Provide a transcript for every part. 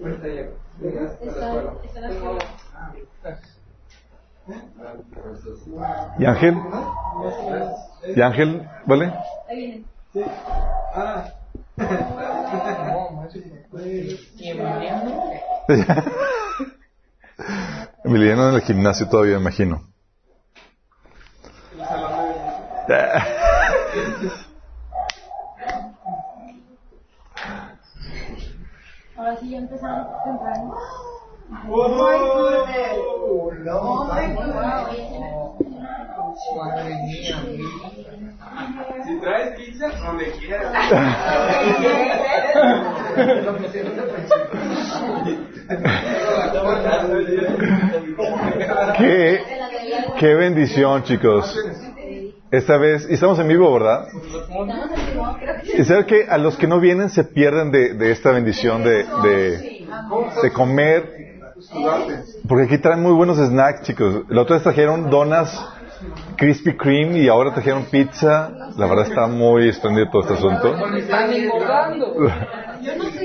Ahorita llego. ¿Y Ángel? ¿Y Ángel? ¿Vale? Ahí viene. Ah. Emiliano en el gimnasio todavía, imagino. Ahora sí ya empezamos temprano. Si traes pizza, no me quieras. ¿Qué, qué bendición, chicos. Esta vez, y estamos en vivo, ¿verdad? Y saber que a los que no vienen se pierden de, de esta bendición de, de, de comer. Porque aquí traen muy buenos snacks, chicos. La otra vez trajeron donas Krispy Kreme y ahora trajeron pizza. La verdad está muy espléndido todo este asunto.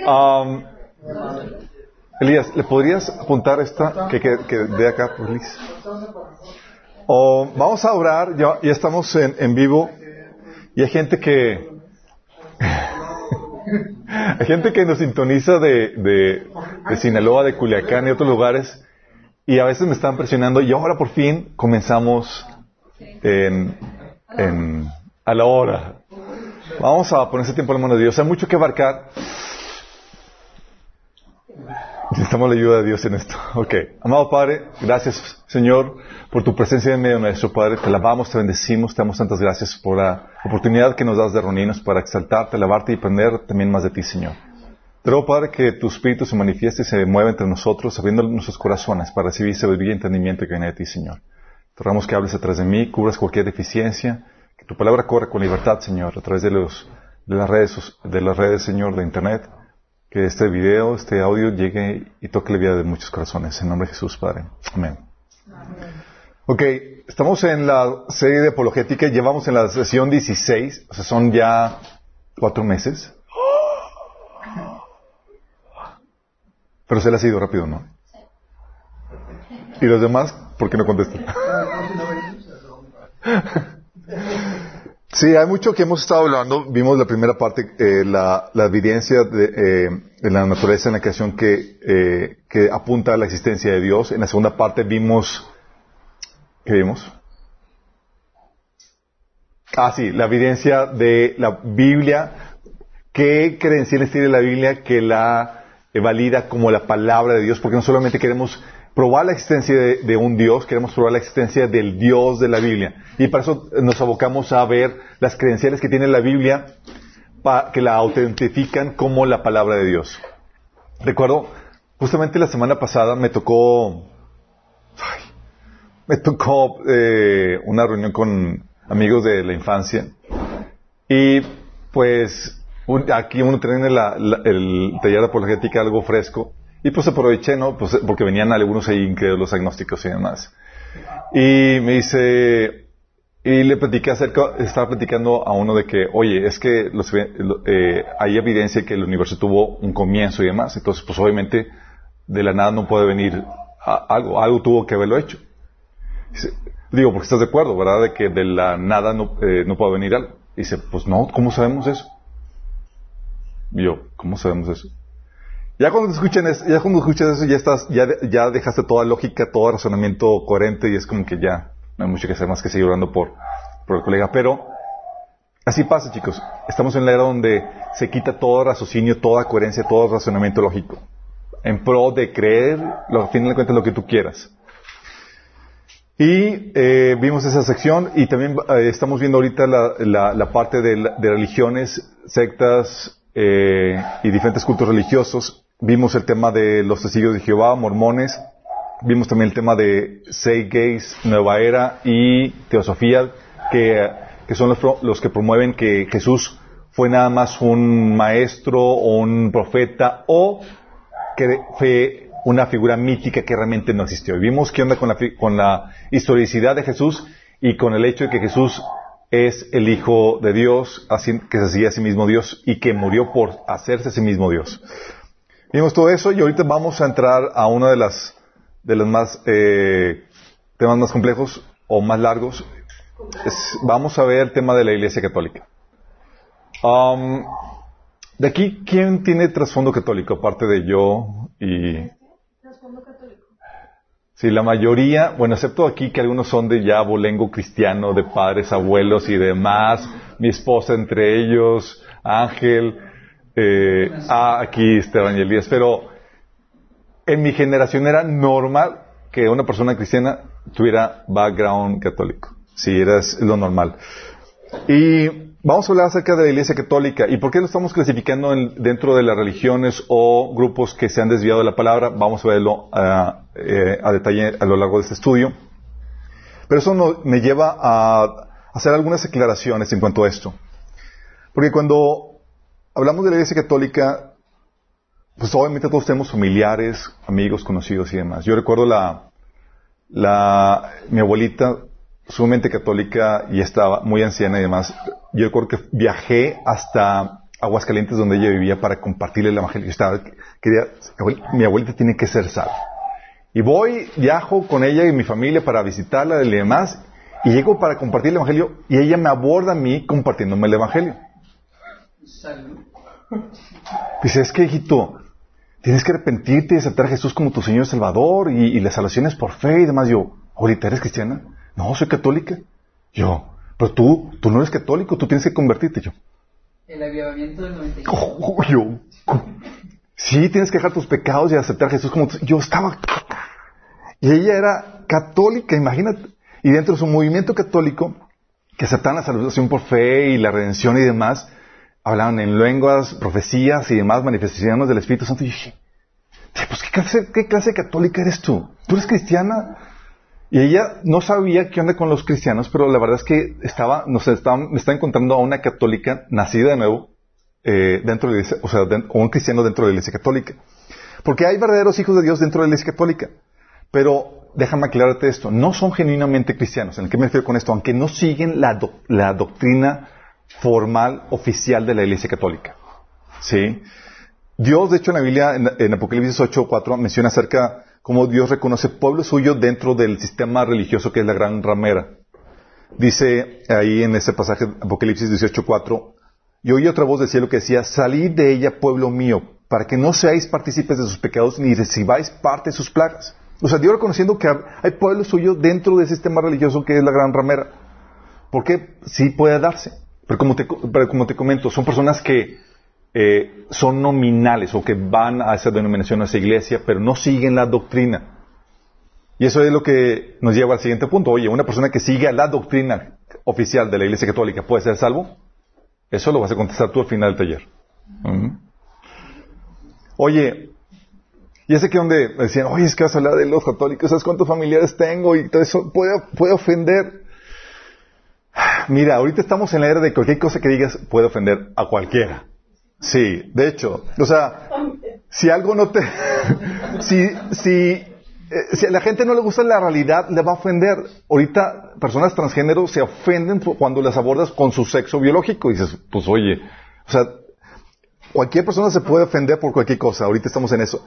Um, Elías, ¿le podrías apuntar esta que, que, que de acá, please? O vamos a orar, ya, ya estamos en, en vivo y hay gente que hay gente que nos sintoniza de, de, de Sinaloa, de Culiacán y otros lugares y a veces me están presionando y ahora por fin comenzamos en, a la hora. Vamos a poner ese tiempo en la mano de Dios. Hay mucho que abarcar. Necesitamos la ayuda de Dios en esto. Ok. Amado Padre, gracias, Señor, por tu presencia en medio nuestro, Padre. Te alabamos, te bendecimos, te damos tantas gracias por la oportunidad que nos das de reunirnos para exaltarte, alabarte y aprender también más de ti, Señor. Te ruego, Padre, que tu Espíritu se manifieste y se mueva entre nosotros, abriendo nuestros corazones para recibir sabiduría y entendimiento que viene de ti, Señor. Te rogamos que hables atrás de mí, cubras cualquier deficiencia, que tu palabra corra con libertad, Señor, a través de, los, de, las redes, de las redes, Señor, de Internet. Que este video, este audio llegue y toque la vida de muchos corazones. En nombre de Jesús, Padre. Amén. Ok, estamos en la serie de apologética llevamos en la sesión 16, o sea, son ya cuatro meses. Pero se le ha sido rápido, ¿no? ¿Y los demás? ¿Por qué no contestan? Sí, hay mucho que hemos estado hablando. Vimos la primera parte, eh, la, evidencia de, eh, de, la naturaleza en la creación que, eh, que, apunta a la existencia de Dios. En la segunda parte vimos, ¿qué vimos? Ah, sí, la evidencia de la Biblia. ¿Qué credenciales tiene la Biblia que la valida como la palabra de Dios? Porque no solamente queremos probar la existencia de, un Dios, queremos probar la existencia del Dios de la Biblia. Y para eso nos abocamos a ver las credenciales que tiene la Biblia pa, que la autentifican como la palabra de Dios. Recuerdo, justamente la semana pasada me tocó, me tocó eh, una reunión con amigos de la infancia y pues aquí uno tiene la, la, el taller de apologética algo fresco y pues aproveché, ¿no? Pues porque venían algunos ahí incrédulos agnósticos y demás. Y me dice, y le platiqué acerca, estaba platicando a uno de que, oye, es que los, eh, hay evidencia que el universo tuvo un comienzo y demás. Entonces, pues obviamente, de la nada no puede venir algo, algo tuvo que haberlo hecho. Dice, digo, porque estás de acuerdo, ¿verdad? De que de la nada no, eh, no puede venir algo. Dice, pues no, ¿cómo sabemos eso? Y yo, ¿cómo sabemos eso? Ya cuando escuchen eso, ya cuando escuchas eso, ya estás, ya, ya dejaste toda lógica, todo razonamiento coherente y es como que ya no hay mucho que hacer más que seguir orando por, el colega. Pero así pasa, chicos. Estamos en la era donde se quita todo raciocinio, toda coherencia, todo razonamiento lógico. En pro de creer, lo, al final de cuentas, lo que tú quieras. Y eh, vimos esa sección y también eh, estamos viendo ahorita la, la, la parte de, de, religiones, sectas eh, y diferentes cultos religiosos. Vimos el tema de los testigos de Jehová, mormones. Vimos también el tema de Say Gays, Nueva Era y Teosofía, que, que son los, los, que promueven que Jesús fue nada más un maestro o un profeta o que fue una figura mítica que realmente no existió. Y vimos qué onda con la, con la historicidad de Jesús y con el hecho de que Jesús es el Hijo de Dios, que se hacía a sí mismo Dios y que murió por hacerse a sí mismo Dios. Vimos todo eso y ahorita vamos a entrar a uno de las de los más eh, temas más complejos o más largos. Es- vamos a ver el tema de la Iglesia Católica. Um, de aquí, ¿quién tiene trasfondo católico aparte de yo y Trasfondo católico. Sí, la mayoría, bueno, excepto aquí que algunos son de ya abolengo cristiano, de padres, abuelos y demás, mi esposa entre ellos, Ángel, eh, ah, aquí Esteban y Elías, pero en mi generación era normal que una persona cristiana tuviera background católico. Sí, era lo normal. Y vamos a hablar acerca de la Iglesia Católica y por qué lo estamos clasificando en- dentro de las religiones o grupos que se han desviado de la palabra. Vamos a verlo ah, eh, a detalle a lo largo de este estudio. Pero eso no- me lleva a hacer algunas aclaraciones en cuanto a esto. Porque cuando hablamos de la Iglesia Católica, pues obviamente todos tenemos familiares, amigos, conocidos y demás. Yo recuerdo la, la, mi abuelita, sumamente católica y estaba muy anciana y demás. Yo recuerdo que viajé hasta Aguascalientes donde ella vivía para compartirle el evangelio. Yo estaba, quería, "Abuel- mi abuelita tiene que ser salva. Y voy, viajo con ella y mi familia para visitarla y demás, y llego para compartir el evangelio y ella me aborda a mí compartiéndome el evangelio. Salud. Dice, es que hijito, tienes que arrepentirte y aceptar a Jesús como tu Señor y Salvador y, y la salvación es por fe y demás. Yo, ahorita eres cristiana. No, soy católica. Yo, pero tú, tú no eres católico, tú tienes que convertirte. Yo, El avivamiento del 95. "Oh, yo, sí, tienes que dejar tus pecados y aceptar a Jesús como tu... Yo estaba... Y ella era católica, imagínate. Y dentro de su movimiento católico, que aceptaban la salvación por fe y la redención y demás, hablaban en lenguas, profecías y demás, manifestaciones del Espíritu Santo. Y dije, "Che, pues ¿qué clase, ¿qué clase de católica eres tú? ¿Tú eres cristiana? Y ella no sabía qué onda con los cristianos, pero la verdad es que estaba, no sé, estaba, me estaba encontrando a una católica nacida de nuevo, eh, dentro de la iglesia, o sea, den- o un cristiano dentro de la iglesia católica. Porque hay verdaderos hijos de Dios dentro de la iglesia católica. Pero déjame aclararte esto, no son genuinamente cristianos. ¿En qué me refiero con esto? Aunque no siguen la, la doctrina formal, oficial de la iglesia católica. ¿Sí? Dios, de hecho, en la Biblia, en, Apocalipsis 8, 4, menciona acerca cómo Dios reconoce pueblo suyo dentro del sistema religioso que es la gran ramera. Dice ahí en ese pasaje, Apocalipsis 18, 4, y oí otra voz del cielo que decía, salid de ella, pueblo mío, para que no seáis partícipes de sus pecados ni recibáis parte de sus plagas. O sea, Dios reconociendo que hay pueblo suyo dentro del sistema religioso que es la gran ramera. Porque sí puede darse. Pero como te, pero como te comento, son personas que eh, son nominales o que van a esa denominación, a esa iglesia, pero no siguen la doctrina. Y eso es lo que nos lleva al siguiente punto. Oye, una persona que sigue la doctrina oficial de la iglesia católica puede ser salvo. Eso lo vas a contestar tú al final del taller. Oye, y ese que donde decían, oye, es que vas a hablar de los católicos, ¿sabes cuántos familiares tengo? Y todo eso puede, puede ofender. Mira, ahorita estamos en la era de cualquier cosa que digas puede ofender a cualquiera. Sí, de hecho, o sea, si algo no te, si, si, eh, si a la gente no le gusta la realidad, le va a ofender. Ahorita personas transgénero se ofenden cuando las abordas con su sexo biológico y dices, pues oye, o sea, cualquier persona se puede ofender por cualquier cosa. Ahorita estamos en eso.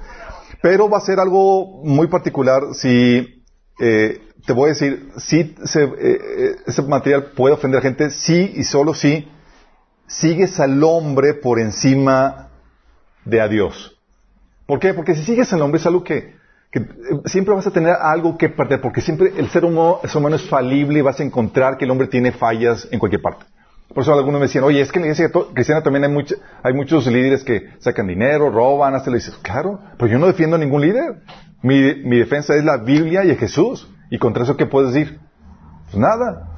Pero va a ser algo muy particular si, eh, te voy a decir, si eh, eh, ese material puede ofender a gente, sí y solo si sigues al hombre por encima de a Dios. ¿Por qué? Porque si sigues al hombre es algo que, que, eh, siempre vas a tener algo que perder, porque siempre el ser humano, el ser humano es falible y vas a encontrar que el hombre tiene fallas en cualquier parte. Por eso algunos me decían, oye, es que en la iglesia cristiana también hay, hay muchos líderes que sacan dinero, roban, hasta le dices, claro, pero yo no defiendo a ningún líder. Mi, mi defensa es la Biblia y a Jesús. ¿Y contra eso qué puedes decir? Pues nada.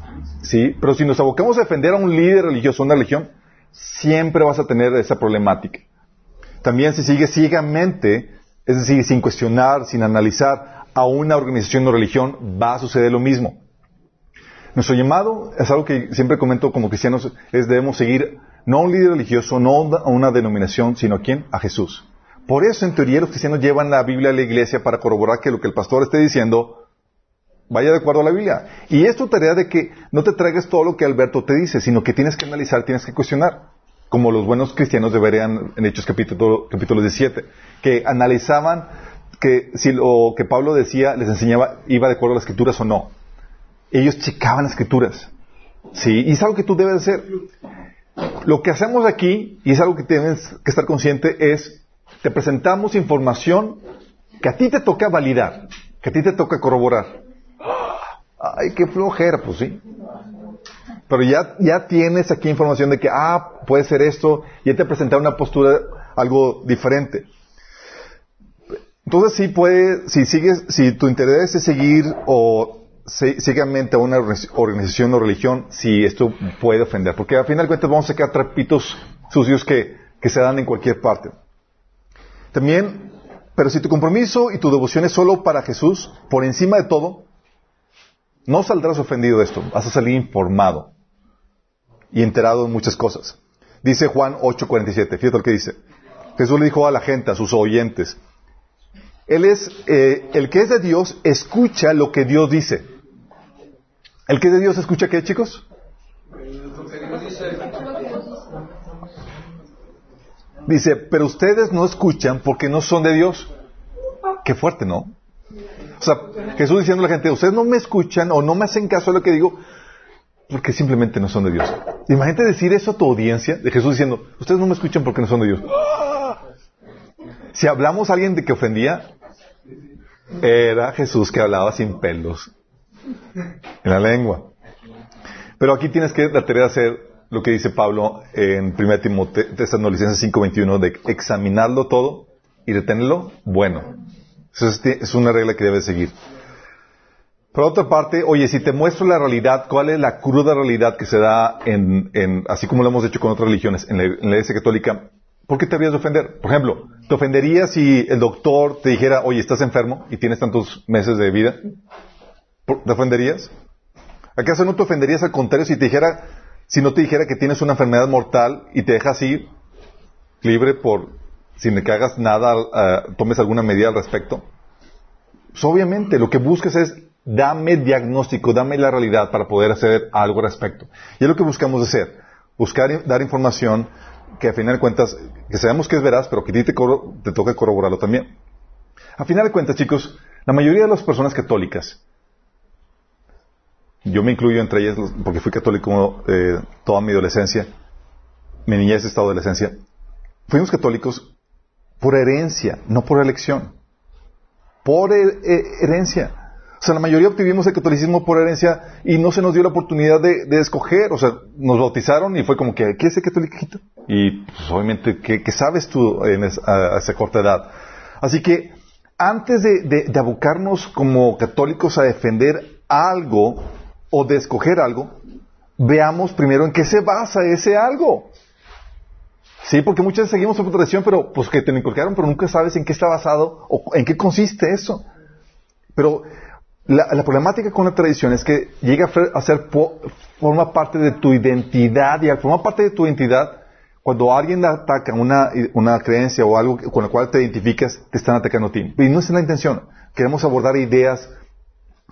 Sí, pero si nos abocamos a defender a un líder religioso, una religión, siempre vas a tener esa problemática. También si sigues ciegamente, es decir, sin cuestionar, sin analizar a una organización o religión, va a suceder lo mismo. Nuestro llamado es algo que siempre comento como cristianos, es debemos seguir no a un líder religioso, no a una denominación, sino a quién? A Jesús. Por eso, en teoría, los cristianos llevan la Biblia a la iglesia para corroborar que lo que el pastor esté diciendo vaya de acuerdo a la Biblia. Y es tu tarea de que no te traigas todo lo que Alberto te dice, sino que tienes que analizar, tienes que cuestionar. como los buenos cristianos deberían en Hechos capítulo, capítulo 17, que analizaban que si lo que Pablo decía les enseñaba iba de acuerdo a las escrituras o no. Ellos checaban las escrituras. Sí, y es algo que tú debes hacer. Lo que hacemos aquí, y es algo que tienes que estar consciente, es te presentamos información que a ti te toca validar, que a ti te toca corroborar. Ay, qué flojera, pues sí. Pero ya, ya tienes aquí información de que, ah, puede ser esto, ya te presenta una postura algo diferente. Entonces sí puede, si sigues, si tu interés es seguir o ciegamente a una organización o religión, si esto puede ofender. Porque al final de cuentas vamos a sacar trapitos sucios que, que se dan en cualquier parte. También, pero si tu compromiso y tu devoción es solo para Jesús, por encima de todo, no saldrás ofendido de esto, vas a salir informado y enterado de muchas cosas. Dice Juan 8:47, fíjate lo que dice. Jesús le dijo a la gente, a sus oyentes, Él es, eh, el que es de Dios, escucha lo que Dios dice. ¿El que es de Dios escucha qué, chicos? Dice, pero ustedes no escuchan porque no son de Dios. Qué fuerte, ¿no? O sea, Jesús diciendo a la gente, ustedes no me escuchan o no me hacen caso de lo que digo porque simplemente no son de Dios. Imagínate decir eso a tu audiencia, de Jesús diciendo, ustedes no me escuchan porque no son de Dios. Si hablamos a alguien de que ofendía, era Jesús que hablaba sin pelos en la lengua. Pero aquí tienes que la tarea de hacer lo que dice Pablo en 1 Timoteo 5.21 de examinarlo todo y retenerlo bueno. Es una regla que debes seguir. Por otra parte, oye, si te muestro la realidad, ¿cuál es la cruda realidad que se da en, así como lo hemos hecho con otras religiones, en la, Iglesia Católica? ¿Por qué te habrías de ofender? Por ejemplo, ¿te ofendería si el doctor te dijera, oye, estás enfermo y tienes tantos meses de vida? ¿Te ofenderías? ¿Acaso no te ofenderías al contrario si te dijera, si no te dijera que tienes una enfermedad mortal y te deja así, libre por, sin que hagas nada, uh, tomes alguna medida al respecto? Pues obviamente, lo que buscas es dame diagnóstico, dame la realidad para poder hacer algo al respecto. Y es lo que buscamos hacer, buscar dar información que a final de cuentas, que sabemos que es veraz, pero que te, te toca corroborarlo también. A final de cuentas, chicos, la mayoría de las personas católicas, yo me incluyo entre ellas porque fui católico eh, toda mi adolescencia, mi niñez, de adolescencia, fuimos católicos por herencia, no por elección. Por herencia. O sea, la mayoría obtuvimos el catolicismo por herencia y no se nos dio la oportunidad de, escoger. O sea, nos bautizaron y fue como que, ¿qué es el catoliquito? Y pues, obviamente, ¿qué, sabes tú en a, esa corta edad? Así que, antes de, de, abocarnos como católicos a defender algo o de escoger algo, veamos primero en qué se basa ese algo. Sí, porque muchas veces seguimos por tradición, pero pues que te lo inculcaron, pero nunca sabes en qué está basado o en qué consiste eso. Pero la, problemática con la tradición es que llega a ser, forma parte de tu identidad y al formar parte de tu identidad, cuando alguien ataca una, una creencia o algo con la cual te identificas, te están atacando a ti. Y no es la intención. Queremos abordar ideas,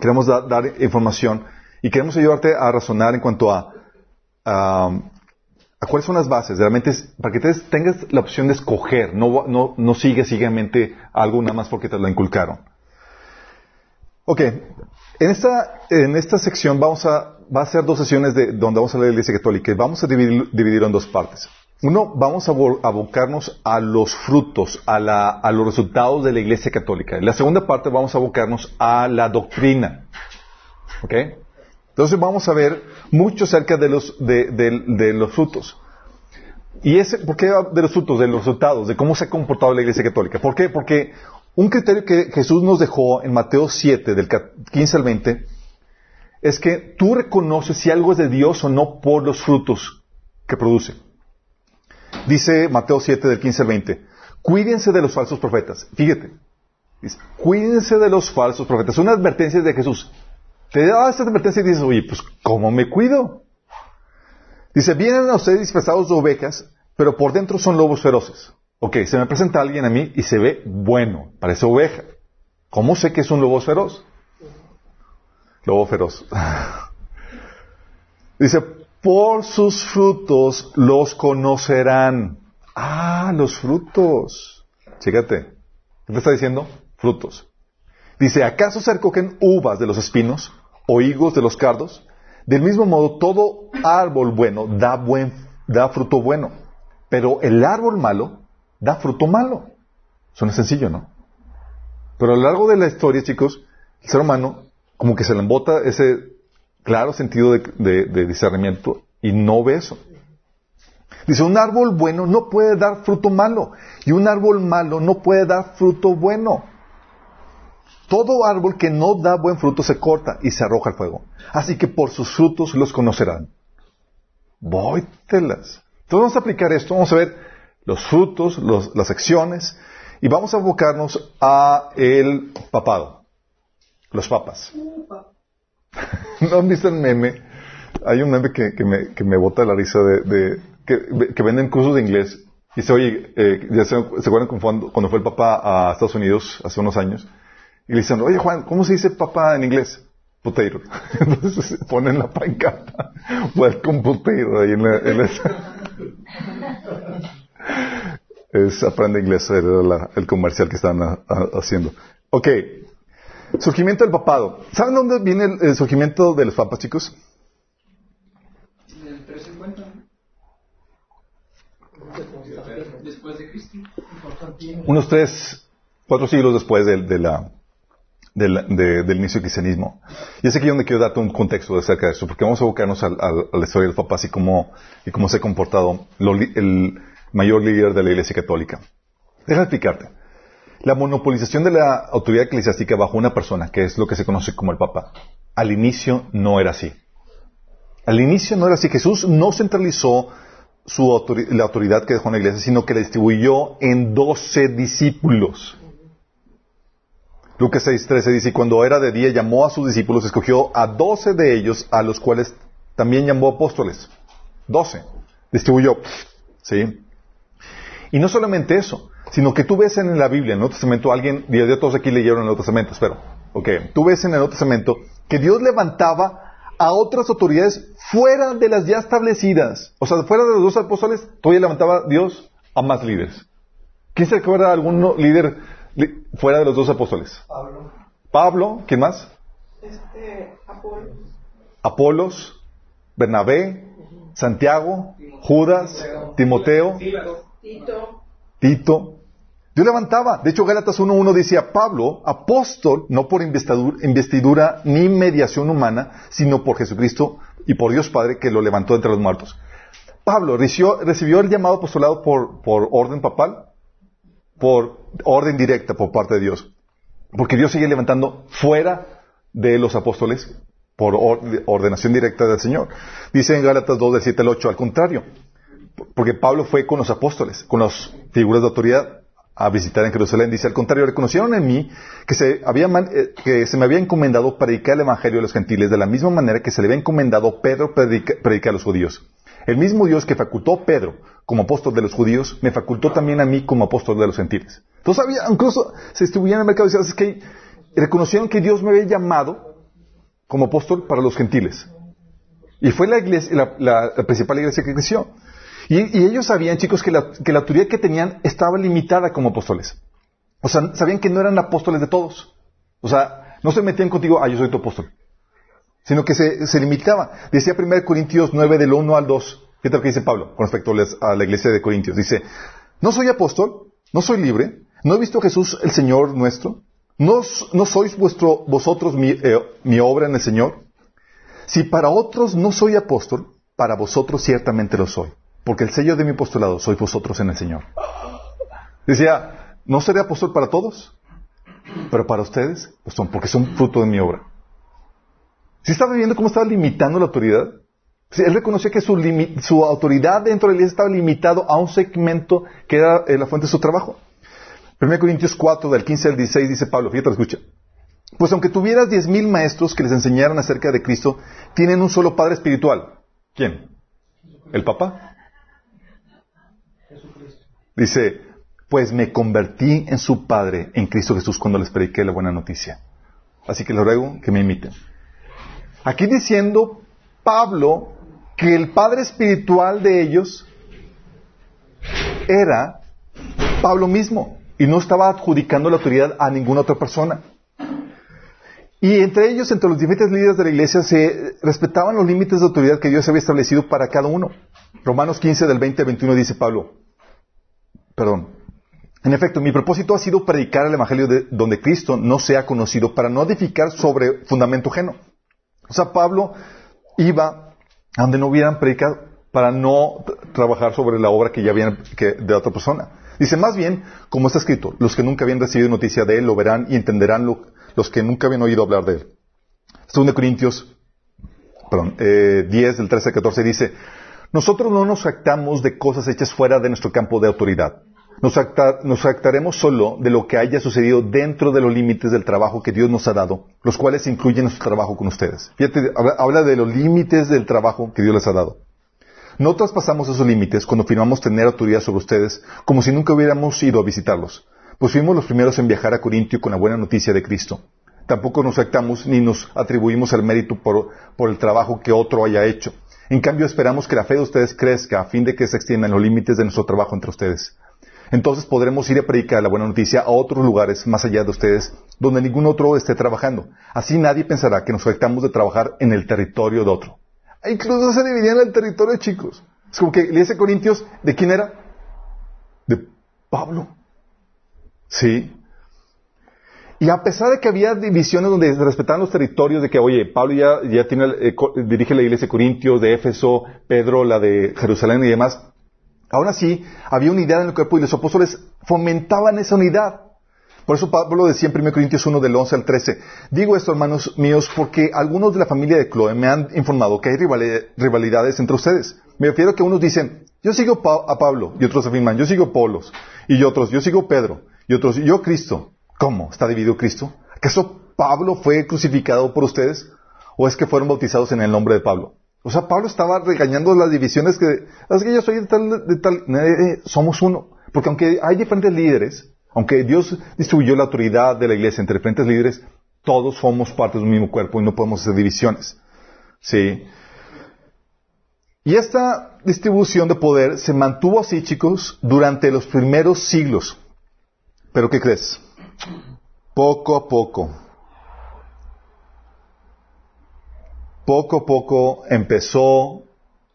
queremos dar información y queremos ayudarte a razonar en cuanto a, cuáles son las bases. Realmente para que tengas la opción de escoger, no, no, no sigues ciegamente algo nada más porque te lo inculcaron. Ok, en esta, en esta sección vamos a, va a ser dos sesiones de, donde vamos a leer la Iglesia Católica y vamos a dividir, dividirlo en dos partes. Uno, vamos a abocarnos a los frutos, a, la, a los resultados de la Iglesia Católica. En la segunda parte vamos a abocarnos a la doctrina. ¿Ok? Entonces vamos a ver mucho acerca de los, de, los frutos. ¿Y por qué de los frutos, de los resultados, de cómo se ha comportado la Iglesia Católica? ¿Por qué? Porque un criterio que Jesús nos dejó en Mateo 7, del 15 al 20, es que tú reconoces si algo es de Dios o no por los frutos que produce. Dice Mateo 7, del 15 al 20, cuídense de los falsos profetas. Fíjate, cuídense de los falsos profetas. Es una advertencia de Jesús. Te da esta advertencia y dices, oye, pues, ¿cómo me cuido? Dice, vienen a ustedes disfrazados de ovejas, pero por dentro son lobos feroces. Ok, se me presenta alguien a mí y se ve bueno, parece oveja. ¿Cómo sé que es un lobo feroz? Lobo feroz. Dice, por sus frutos los conocerán. Ah, los frutos. Fíjate. ¿Qué te está diciendo? Frutos. Dice, ¿acaso se recogen uvas de los espinos o higos de los cardos? Del mismo modo, todo árbol bueno da, buen, da fruto bueno, pero el árbol malo da fruto malo. Suena sencillo, ¿no? Pero a lo largo de la historia, chicos, el ser humano como que se le embota ese claro sentido de, de discernimiento y no ve eso. Dice, un árbol bueno no puede dar fruto malo y un árbol malo no puede dar fruto bueno. Todo árbol que no da buen fruto se corta y se arroja al fuego. Así que por sus frutos los conocerán. Vóytelas. Entonces vamos a aplicar esto, vamos a ver los frutos, las acciones y vamos a abocarnos a el papado. Los papas. ¿No han visto el meme? Hay un meme que, me, que me bota la risa de, que, venden cursos de inglés. Y dice, oye, eh, ya se, acuerdan cuando, cuando fue el papá a Estados Unidos hace unos años? Y le dicen, oye Juan, ¿cómo se dice papá en inglés? Potato. Entonces ponen la pancarta, welcome potato, ahí en la, en es aprende inglés, era el comercial que estaban haciendo. Ok, surgimiento del papado. ¿Saben dónde viene el, surgimiento de los papas, chicos? Del 350. Después de Cristo. Unos tres, cuatro siglos después de la del, inicio del cristianismo. Y es aquí donde quiero darte un contexto acerca de eso, porque vamos a abocarnos a, la historia del papás y cómo, y cómo se ha comportado el mayor líder de la Iglesia Católica. Déjame explicarte. La monopolización de la autoridad eclesiástica bajo una persona, que es lo que se conoce como el Papa, al inicio no era así. Al inicio no era así. Jesús no centralizó su la autoridad que dejó en la iglesia, sino que la distribuyó en doce discípulos. Lucas 6:13 dice, y cuando era de día llamó a sus discípulos, escogió a doce de ellos, a los cuales también llamó apóstoles. Doce. Distribuyó. ¿Sí? Y no solamente eso, sino que tú ves en la Biblia, en el Nuevo Testamento, alguien, ya todos aquí leyeron el Nuevo Testamento, espero. Ok, tú ves en el Nuevo Testamento que Dios levantaba a otras autoridades fuera de las ya establecidas. O sea, fuera de los dos apóstoles, todavía levantaba Dios a más líderes. ¿Quién se acuerda de algún líder fuera de los dos apóstoles? Pablo. Pablo, ¿quién más? Este, Apolos. Apolos, Bernabé, Santiago, Judas, Timoteo, Tito. Tito. Dios levantaba. De hecho, Gálatas 1.1 decía, Pablo, apóstol, no por investidura ni mediación humana, sino por Jesucristo y por Dios Padre que lo levantó entre los muertos. Pablo recibió, recibió el llamado apostolado por, por orden papal por orden directa por parte de Dios. Porque Dios sigue levantando fuera de los apóstoles por ordenación directa del Señor. Dice en Gálatas 2, del 7 al 8, al contrario. Porque Pablo fue con los apóstoles, con las figuras de autoridad a visitar en Jerusalén. Dice, al contrario, reconocieron en mí que se, había eh, que se me había encomendado predicar el Evangelio a los gentiles de la misma manera que se le había encomendado Pedro predicar a los judíos. El mismo Dios que facultó a Pedro como apóstol de los judíos, me facultó también a mí como apóstol de los gentiles. Entonces había, incluso se estuvieron en el mercado y decían, es que reconocieron que Dios me había llamado como apóstol para los gentiles. Y fue la, iglesia, la, principal iglesia que creció. Y, ellos sabían, chicos, que la, que la autoridad que tenían estaba limitada como apóstoles. O sea, sabían que no eran apóstoles de todos. O sea, no se metían contigo, ah, yo soy tu apóstol. Sino que se, se limitaba. Decía 1 Corintios 9 del 1 al 2. ¿Qué tal que dice Pablo con respecto a la iglesia de Corintios? Dice, no soy apóstol, no soy libre, no he visto a Jesús el Señor nuestro, no, sois vuestro, vosotros mi, eh, mi obra en el Señor. Si para otros no soy apóstol, para vosotros ciertamente lo soy, porque el sello de mi apostolado sois vosotros en el Señor. Decía, no seré apóstol para todos, pero para ustedes, pues son, porque son fruto de mi obra. ¿Sí estaba viendo cómo estaba limitando la autoridad? Él reconocía que su, autoridad dentro de la iglesia estaba limitado a un segmento que era eh, la fuente de su trabajo. 1 Corintios 4, del 15 al 16, dice Pablo, fíjate, escucha. Pues aunque tuvieras diez mil maestros que les enseñaran acerca de Cristo, tienen un solo Padre espiritual. ¿Quién? ¿El Papa? Dice, pues me convertí en su Padre, en Cristo Jesús, cuando les prediqué la buena noticia. Así que les ruego que me imiten. Aquí diciendo Pablo que el padre espiritual de ellos era Pablo mismo y no estaba adjudicando la autoridad a ninguna otra persona. Y entre ellos, entre los diferentes líderes de la iglesia, se respetaban los límites de autoridad que Dios había establecido para cada uno. Romanos 15 del 20 al 21 dice Pablo, perdón, en efecto, mi propósito ha sido predicar el Evangelio de, donde Cristo no sea conocido para no edificar sobre fundamento ajeno. O sea, Pablo iba a donde no hubieran predicado para no trabajar sobre la obra que ya habían de otra persona. Dice, más bien, como está escrito, los que nunca habían recibido noticia de él lo verán y entenderán lo, los que nunca habían oído hablar de él. 2 Corintios perdón, eh, 10, del 13 al 14 dice, nosotros no nos actamos de cosas hechas fuera de nuestro campo de autoridad. Nos, acta, nos actaremos solo de lo que haya sucedido dentro de los límites del trabajo que Dios nos ha dado, los cuales incluyen nuestro trabajo con ustedes. Fíjate, habla, habla de los límites del trabajo que Dios les ha dado. No traspasamos esos límites cuando firmamos tener autoridad sobre ustedes, como si nunca hubiéramos ido a visitarlos pues fuimos los primeros en viajar a Corintio con la buena noticia de Cristo. Tampoco nos actamos ni nos atribuimos el mérito por, por, el trabajo que otro haya hecho. En cambio, esperamos que la fe de ustedes crezca a fin de que se extiendan los límites de nuestro trabajo entre ustedes. Entonces podremos ir a predicar la buena noticia a otros lugares más allá de ustedes, donde ningún otro esté trabajando. Así nadie pensará que nos afectamos de trabajar en el territorio de otro. E incluso se dividían el territorio, chicos. Es como que le dice Corintios, ¿de quién era? De Pablo. Sí. Y a pesar de que había divisiones donde respetaban los territorios, de que, oye, Pablo ya, eh, dirige la iglesia de Corintios, de Éfeso, Pedro la de Jerusalén y demás, aún así había unidad en el cuerpo y los apóstoles fomentaban esa unidad. Por eso Pablo decía en 1 Corintios 1 del 11 al 13, digo esto hermanos míos porque algunos de la familia de Chloe me han informado que hay rivalidades entre ustedes. Me refiero a que unos dicen, yo sigo a Pablo, y otros afirman, yo sigo Polos, y otros, yo sigo Pedro, y otros, yo Cristo. ¿Cómo? ¿Está dividido Cristo? ¿Acaso Pablo fue crucificado por ustedes? ¿O es que fueron bautizados en el nombre de Pablo? O sea, Pablo estaba regañando las divisiones que, es que yo soy de tal, de tal, eh, somos uno. Porque aunque hay diferentes líderes, aunque Dios distribuyó la autoridad de la iglesia entre diferentes líderes, todos somos parte de un mismo cuerpo y no podemos hacer divisiones. Sí. Y esta distribución de poder se mantuvo así, chicos, durante los primeros siglos. Pero ¿qué crees? Poco a poco, poco a poco empezó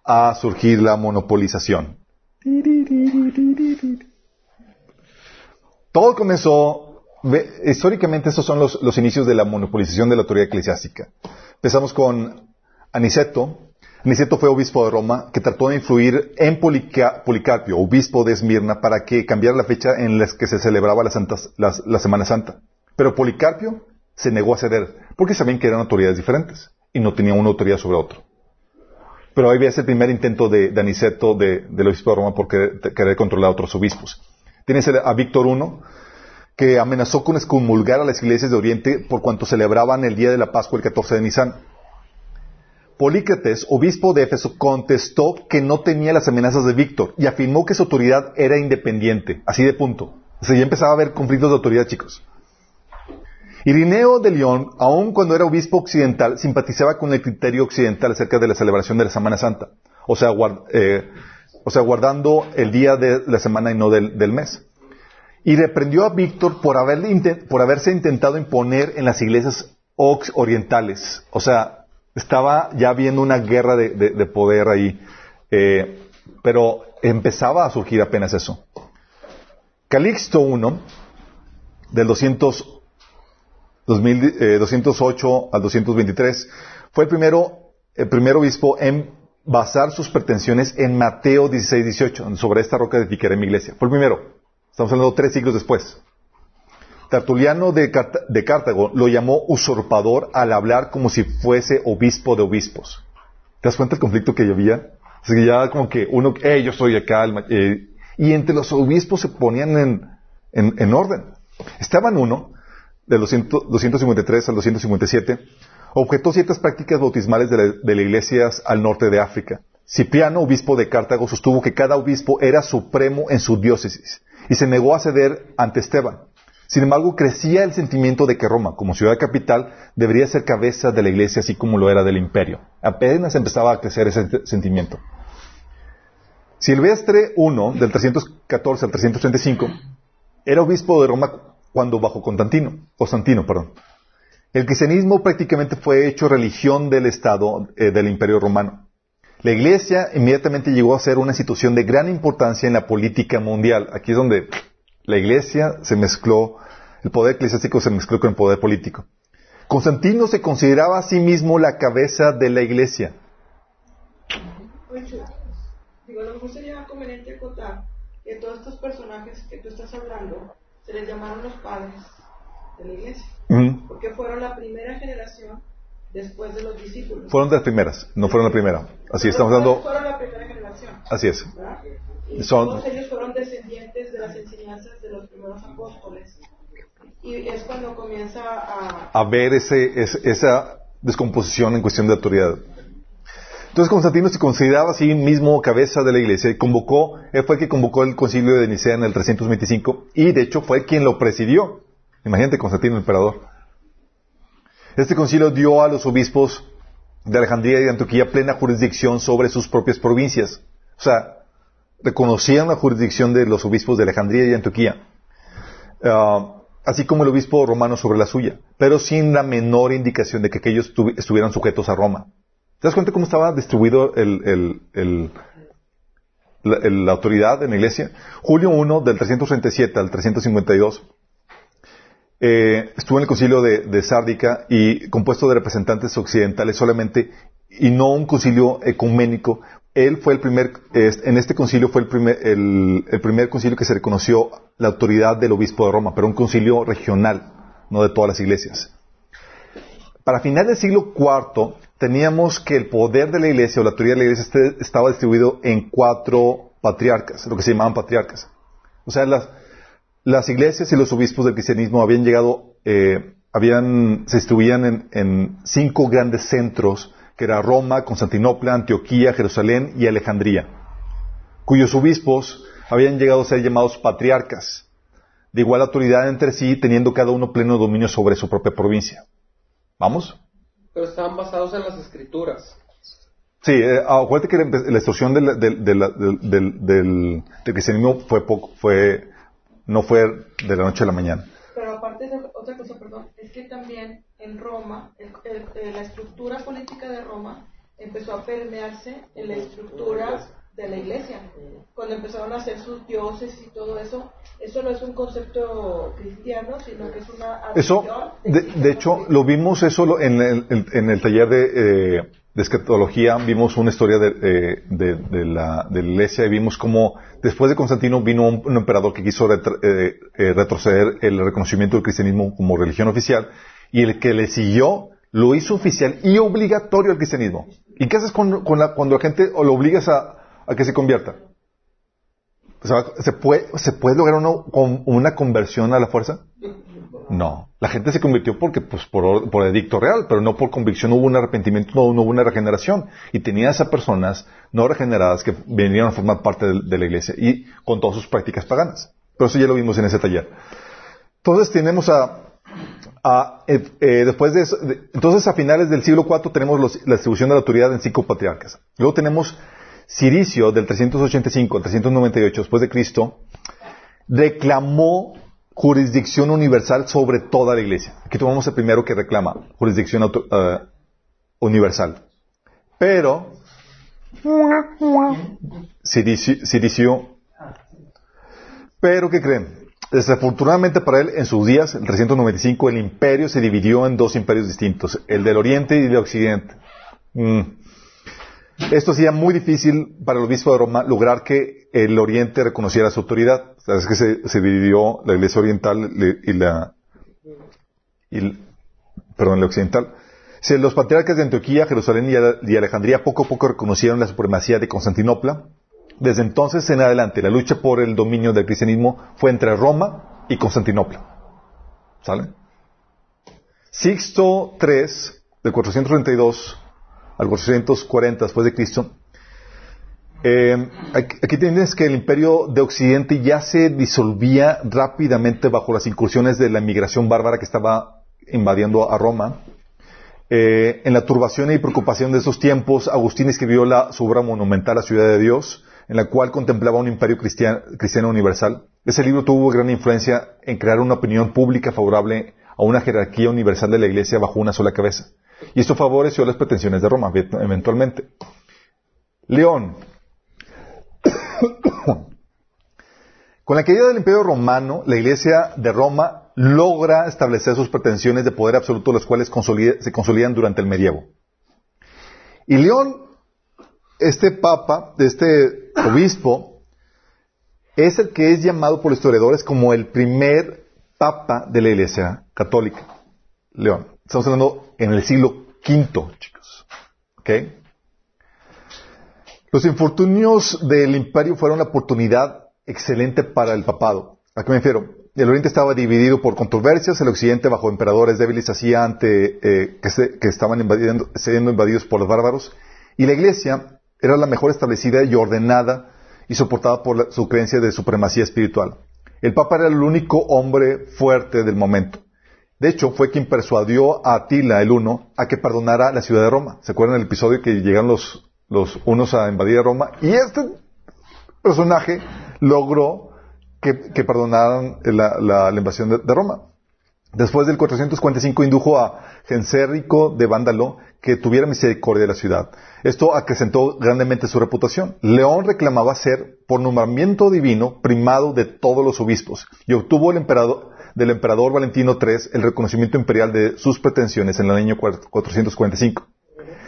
a surgir la monopolización. Todo comenzó, históricamente estos son los, inicios de la monopolización de la autoridad eclesiástica. Empezamos con Aniceto, Aniceto fue obispo de Roma que trató de influir en Policarpio, obispo de Esmirna, para que cambiara la fecha en la que se celebraba la, Semana Santa. Pero Policarpio se negó a ceder, porque sabían que eran autoridades diferentes y no tenía una autoridad sobre otro. Pero ahí ves el primer intento de, Aniceto, del obispo de Roma, por querer, controlar a otros obispos. Tienes a Víctor I, que amenazó con excomulgar a las iglesias de Oriente por cuanto celebraban el día de la Pascua el 14 de Nisan. Polícrates, obispo de Éfeso, contestó que no tenía las amenazas de Víctor y afirmó que su autoridad era independiente, así de punto. O sea, ya empezaba a haber conflictos de autoridad, chicos. Irineo de León, aun cuando era obispo occidental, simpatizaba con el criterio occidental acerca de la celebración de la Semana Santa. O sea, eh, o sea guardando el día de la semana y no del, mes. Y reprendió a Víctor por, por haberse intentado imponer en las iglesias orientales. O sea, estaba ya viendo una guerra de, poder ahí, eh, pero empezaba a surgir apenas eso. Calixto I, del 200, 208 eh, al 223, fue el primero, el primer obispo en basar sus pretensiones en Mateo 16, 18, sobre esta roca edificaré mi iglesia. Fue el primero. Estamos hablando tres siglos después. Tertuliano de, Cartago lo llamó usurpador al hablar como si fuese obispo de obispos. ¿Te das cuenta del conflicto que había? Así que ya como que uno, eh, yo soy acá, eh, y entre los obispos se ponían en, orden. Estaban uno, de los 253 al 257, objetó ciertas prácticas bautismales de, de las iglesias al norte de África. Cipriano, obispo de Cartago, sostuvo que cada obispo era supremo en su diócesis y se negó a ceder ante Esteban. Sin embargo, crecía el sentimiento de que Roma, como ciudad capital, debería ser cabeza de la iglesia así como lo era del imperio. Apenas empezaba a crecer ese sentimiento. Silvestre I, del 314 al 335, era obispo de Roma cuando bajo Constantino, Constantino, perdón. El cristianismo prácticamente fue hecho religión del Estado eh, del Imperio Romano. La Iglesia inmediatamente llegó a ser una institución de gran importancia en la política mundial. Aquí es donde la Iglesia se mezcló, el poder eclesiástico se mezcló con el poder político. Constantino se consideraba a sí mismo la cabeza de la Iglesia. Digo, a lo mejor sería conveniente acotar que todos estos personajes que tú estás hablando se les llamaron los padres de la iglesia. Porque fueron la primera generación después de los discípulos. Fueron de las primeras, no fueron la primera. Así estamos dando. Fueron la primera generación. Así es. Y todos ellos fueron descendientes de las enseñanzas de los primeros apóstoles. Y es cuando comienza a... A ver ese, esa descomposición en cuestión de autoridad. Entonces Constantino se consideraba a sí mismo cabeza de la iglesia y convocó, él fue el que convocó el concilio de Nicea en el 325 y de hecho fue quien lo presidió. Imagínate Constantino, el emperador. Este concilio dio a los obispos de Alejandría y de Antioquía plena jurisdicción sobre sus propias provincias. O sea, reconocían la jurisdicción de los obispos de Alejandría y Antioquía, ah, así como el obispo romano sobre la suya, pero sin la menor indicación de que aquellos estuvieran sujetos a Roma. ¿Te das cuenta cómo estaba distribuido la, autoridad en la iglesia? Julio I, del 337 al 352, eh, estuvo en el concilio de, Sárdica y compuesto de representantes occidentales solamente y no un concilio ecuménico. Él fue el primer, en este concilio fue el primer, el, primer concilio que se reconoció la autoridad del obispo de Roma, pero un concilio regional, no de todas las iglesias. Para final del siglo IV, teníamos que el poder de la iglesia o la autoridad de la iglesia estaba distribuido en cuatro patriarcas, lo que se llamaban patriarcas. O sea, las, iglesias y los obispos del cristianismo habían llegado, eh, habían, se distribuían en, cinco grandes centros, que era Roma, Constantinopla, Antioquía, Jerusalén y Alejandría, cuyos obispos habían llegado a ser llamados patriarcas, de igual autoridad entre sí, teniendo cada uno pleno dominio sobre su propia provincia. ¿Vamos? Pero estaban basados en las escrituras. Sí, eh, acuérdate que la, extorsión del, del, del, del, cristianismo fue poco, fue, no fue de la noche a la mañana. Pero aparte de otra cosa, perdón, es que también en Roma, la estructura política de Roma empezó a permearse en la estructura de la iglesia. Cuando empezaron a hacer sus dioses y todo eso, eso no es un concepto cristiano, sino que es una... Eso, de, hecho, lo vimos eso en el, en el taller de, eh, de escatología, vimos una historia de, eh, de, la, de, la, iglesia y vimos cómo después de Constantino vino un, emperador que quiso eh, retroceder el reconocimiento del cristianismo como religión oficial y el que le siguió lo hizo oficial y obligatorio al cristianismo. ¿Y qué haces con, la, cuando la gente o lo obligas a, a que se convierta. ¿Se puede, ¿Se puede lograr una conversión a la fuerza? No. La gente se convirtió porque, pues, por, por edicto real, pero no por convicción. Hubo un arrepentimiento, no, hubo una regeneración. Y tenías a personas no regeneradas que venían a formar parte de, la iglesia y con todas sus prácticas paganas. Pero eso ya lo vimos en ese taller. Entonces tenemos a, a eh, eh, después de eso, entonces a finales del siglo IV tenemos la distribución de la autoridad en cinco patriarcas. Luego tenemos Ciricio, del 385 al 398 después de Cristo, reclamó jurisdicción universal sobre toda la iglesia. Aquí tomamos el primero que reclama jurisdicción uh, universal. Pero, Ciricio, pero ¿qué creen? Desafortunadamente para él, en sus días, el 395, el imperio se dividió en dos imperios distintos, el del oriente y el del occidente. Mm. Esto hacía muy difícil para el obispo de Roma lograr que el Oriente reconociera su autoridad. Sabes que se, dividió la Iglesia Oriental y la, perdón, la Occidental. Los patriarcas de Antioquía, Jerusalén y Alejandría poco a poco reconocieron la supremacía de Constantinopla. Desde entonces en adelante, la lucha por el dominio del cristianismo fue entre Roma y Constantinopla. ¿Sale? Sixto III, de 432 al 440 después de Cristo, Eh, aquí, tienes que el imperio de Occidente ya se disolvía rápidamente bajo las incursiones de la inmigración bárbara que estaba invadiendo a Roma. Eh, en la turbación y preocupación de esos tiempos, Agustín escribió la, su obra monumental La ciudad de Dios, en la cual contemplaba un imperio cristiano universal. Ese libro tuvo gran influencia en crear una opinión pública favorable a una jerarquía universal de la Iglesia bajo una sola cabeza. Y esto favoreció las pretensiones de Roma, eventualmente. León. Con la caída del Imperio Romano, la Iglesia de Roma logra establecer sus pretensiones de poder absoluto, las cuales se consolidan durante el medievo. Y León, este papa, este obispo, es el que es llamado por historiadores como el primer papa de la Iglesia católica. León. Estamos hablando en el siglo V, chicos. Los infortunios del imperio fueron una oportunidad excelente para el papado. ¿A qué me refiero? El oriente estaba dividido por controversias, el occidente bajo emperadores débiles hacía ante eh, que, estaban siendo invadidos por los bárbaros, y la iglesia era la mejor establecida y ordenada y soportada por su creencia de supremacía espiritual. El papa era el único hombre fuerte del momento. De hecho, fue quien persuadió a Atila el Uno a que perdonara la ciudad de Roma. ¿Se acuerdan del episodio que llegaron los, los unos a invadir a Roma? Y este personaje logró que, que perdonaran la, la- invasión de Roma. Después del 445 indujo a Gensérico de Vándalo que tuviera misericordia de la ciudad. Esto acrecentó grandemente su reputación. León reclamaba ser, por nombramiento divino, primado de todos los obispos y obtuvo el emperador, del emperador Valentino III el reconocimiento imperial de sus pretensiones en el año 445.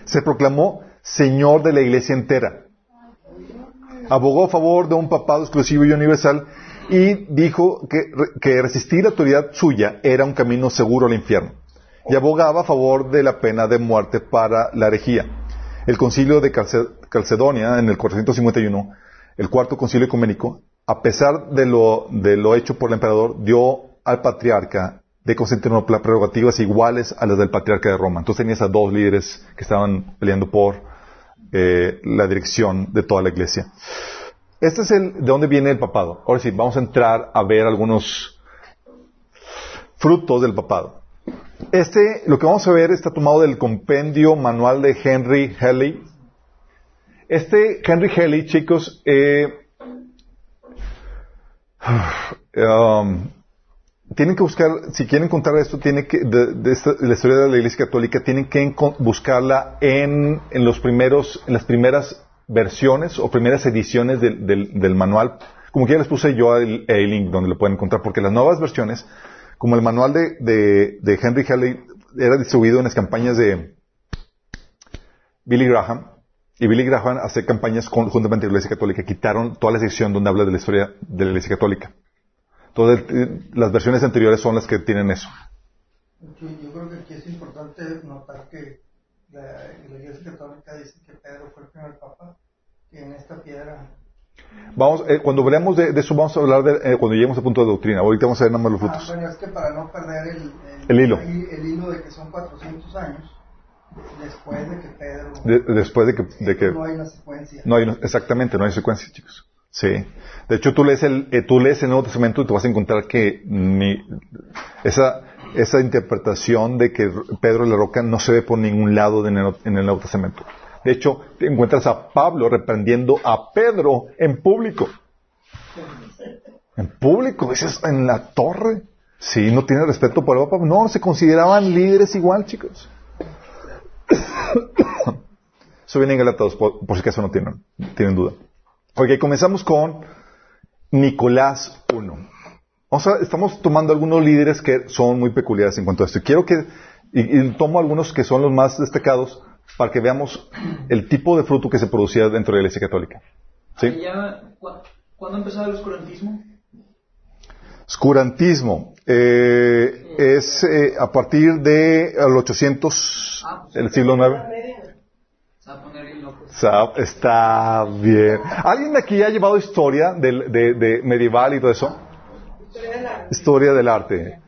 Se proclamó señor de la iglesia entera abogó a favor de un papado exclusivo y universal y dijo que, resistir la autoridad suya era un camino seguro al infierno. Y abogaba a favor de la pena de muerte para la herejía. El concilio de Calce- Calcedonia, en el 451, el cuarto concilio ecuménico, a pesar de lo, de lo hecho por el emperador, dio al patriarca de Constantinopla prerrogativas iguales a las del patriarca de Roma. Entonces tenías a dos líderes que estaban peleando por eh, la dirección de toda la iglesia. Este es el de dónde viene el papado. Ahora sí, vamos a entrar a ver algunos frutos del papado. Este, lo que vamos a ver está tomado del compendio manual de Henry Helly. Este Henry Helly, chicos, eh, um, tienen que buscar, si quieren contar esto, tienen que, de, la historia de la Iglesia Católica, tienen que buscarla en, en los primeros, en las primeras versiones o primeras ediciones del, del- del manual. Como que ya les puse yo el, link donde lo pueden encontrar, porque las nuevas versiones, como el manual de, de, de Henry Halley era distribuido en las campañas de Billy Graham, y Billy Graham hace campañas con, juntamente con la Iglesia Católica, quitaron toda la sección donde habla de la historia de la Iglesia Católica. El- las versiones anteriores son las que tienen eso. Yo creo que aquí es importante notar que la, la Iglesia Católica dice que Pedro fue el primer papa, que en esta piedra. Vamos, eh, cuando hablemos de, de eso, vamos a hablar de, eh, cuando lleguemos al punto de doctrina. Ahorita vamos a ver nada más los Ah, frutos. bueno, es que para no perder el, El hilo. el hilo de que son 400 años, después de que Pedro. De- después de que, de que no hay una secuencia. no hay, exactamente, no hay secuencia, chicos. Sí. De hecho, tú lees el, eh, tú lees el Nuevo Testamento y te vas a encontrar que ni, esa, esa interpretación de que Pedro la Roca no se ve por ningún lado en el, en Nuevo Testamento. De hecho, te encuentras a Pablo reprendiendo a Pedro en público. En público, dices, en la torre. Sí, no tiene respeto por el Papa. No, se consideraban líderes igual, chicos. Eso viene en Galatas, por, por, si acaso no tienen, tienen duda. Ok, comenzamos con Nicolás 1. O sea, estamos tomando algunos líderes que son muy peculiares en cuanto a esto. Y quiero que, tomo algunos que son los más destacados para que veamos el tipo de fruto que se producía dentro de la Iglesia Católica. ¿Sí? ¿Cuándo empezó el oscurantismo? Oscurantismo eh, es eh, a partir del de 800, ah, pues, el siglo IX. Está bien. ¿Alguien de aquí ha llevado historia de, de medieval y todo eso? Historia del arte.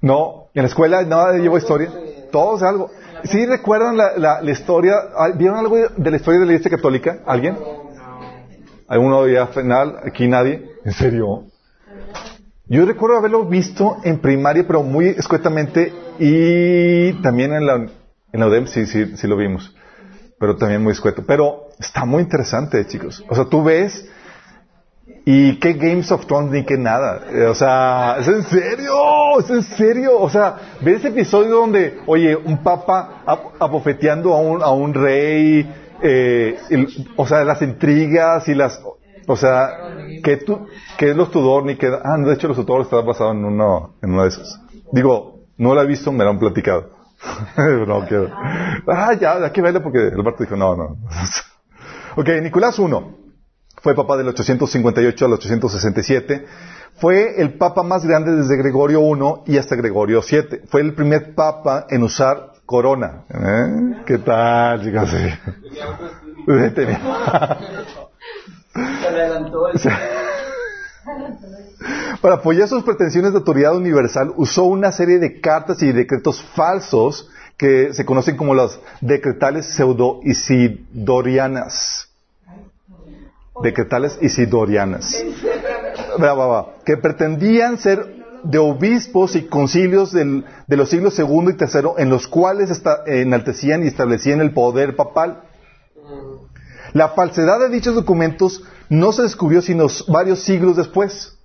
No, en la escuela nada llevó historia. Todos algo. ¿Sí recuerdan la, la, la historia? ah, ¿Vieron algo de la historia de la Iglesia Católica? ¿Alguien? ¿Alguno ya final? ¿Aquí nadie? ¿En serio? Yo recuerdo haberlo visto en primaria, pero muy escuetamente, y también en la, en la UDEM sí, sí, sí lo vimos, pero también muy escueto. Pero está muy interesante, chicos. O sea, tú ves, y qué Games of Thrones ni qué nada. Eh, o sea, ¿es en serio? ¿Es en serio? O sea, ves ese episodio donde, oye, un papa ap- abofeteando a un, a un rey, eh, o sea, las intrigas y las, o sea, que tú, que es los Tudor ni que, ah, de hecho los Tudor está basado en uno, en uno de esos. Digo, no lo he visto, me lo han platicado. no, quiero. Ah, ya, hay que verlo porque Alberto dijo, no, no. ok, Nicolás I fue papa del 858 al 867. Fue el papa más grande desde Gregorio I y hasta Gregorio VII. Fue el primer papa en usar corona. ¿Eh? ¿Qué tal, chicos? Sí. Tenía- Se adelantó el... Para apoyar sus pretensiones de autoridad universal, usó una serie de cartas y decretos falsos que se conocen como las decretales pseudo-isidorianas. Decretales isidorianas. Que pretendían ser de obispos y concilios de los siglos segundo y tercero, en los cuales esta- enaltecían y establecían el poder papal. La falsedad de dichos documentos no se descubrió sino varios siglos después.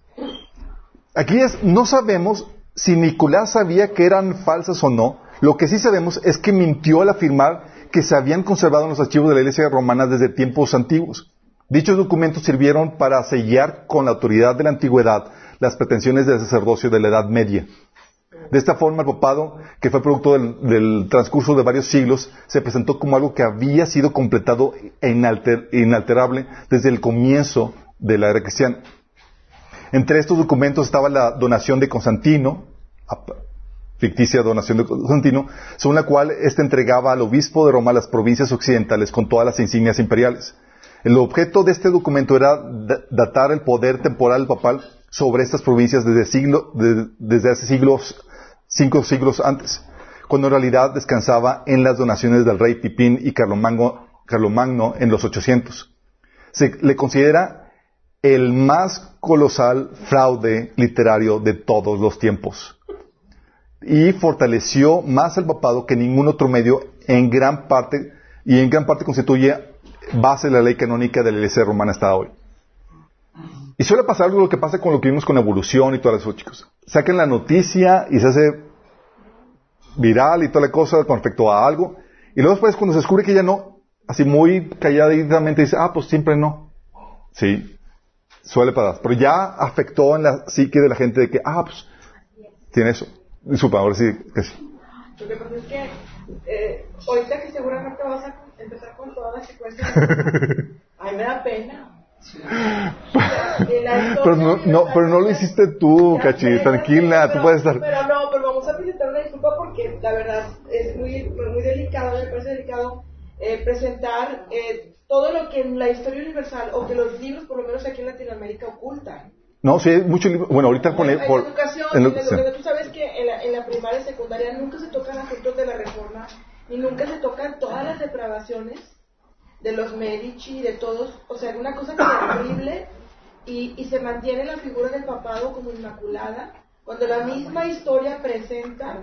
Aquí no sabemos si Nicolás sabía que eran falsas o no. Lo que sí sabemos es que mintió al afirmar que se habían conservado en los archivos de la Iglesia romana desde tiempos antiguos. Dichos documentos sirvieron para sellar con la autoridad de la antigüedad las pretensiones del sacerdocio de la Edad Media. De esta forma, el papado, que fue producto del, transcurso de varios siglos, se presentó como algo que había sido completado e inalter- inalterable desde el comienzo de la era cristiana. Entre estos documentos estaba la donación de Constantino, ficticia donación de Constantino, según la cual éste entregaba al obispo de Roma las provincias occidentales con todas las insignias imperiales. El objeto de este documento era da- datar el poder temporal papal sobre estas provincias desde, siglo- de- desde hace siglos, cinco siglos antes, cuando en realidad descansaba en las donaciones del rey Pipín y Carlomagno, Carlomagno en los 800. Se le considera el más colosal fraude literario de todos los tiempos. Y fortaleció más el papado que ningún otro medio en gran parte, y en gran parte constituye base la ley canónica de la Iglesia romana hasta hoy. Y suele pasar algo lo que pasa con lo que vimos con evolución y todas eso, chicos. Sacan la noticia y se hace viral y toda la cosa con respecto a algo, y luego después cuando se descubre que ya no, así muy calladamente dice, ah, pues siempre no. Sí, suele pasar. Pero ya afectó en la psique de la gente de que, ah, pues, tiene eso. Disculpa, ahora sí que sí. Lo que pasa es que eh, ahorita que seguramente vas a empezar con toda la secuencia, ay, me da pena. La Pero no, no, pero no lo hiciste tú, Cachi, tranquila, sé, tú pero- puedes estar... Pero no, pero vamos a presentar una disculpa porque la verdad es muy, muy delicado, me parece delicado eh, presentar eh, todo lo que en la historia universal o que los libros, por lo menos aquí en Latinoamérica, ocultan. No, sí, hay mucho libro. Bueno, ahorita pone En por... educación, en lo- educación, tú sabes que en la, en la primaria y secundaria nunca se tocan asuntos de la reforma y nunca se tocan todas las depravaciones de los Medici, de todos, o sea, una cosa terrible y, y se mantiene la figura del papado como inmaculada cuando la misma historia presenta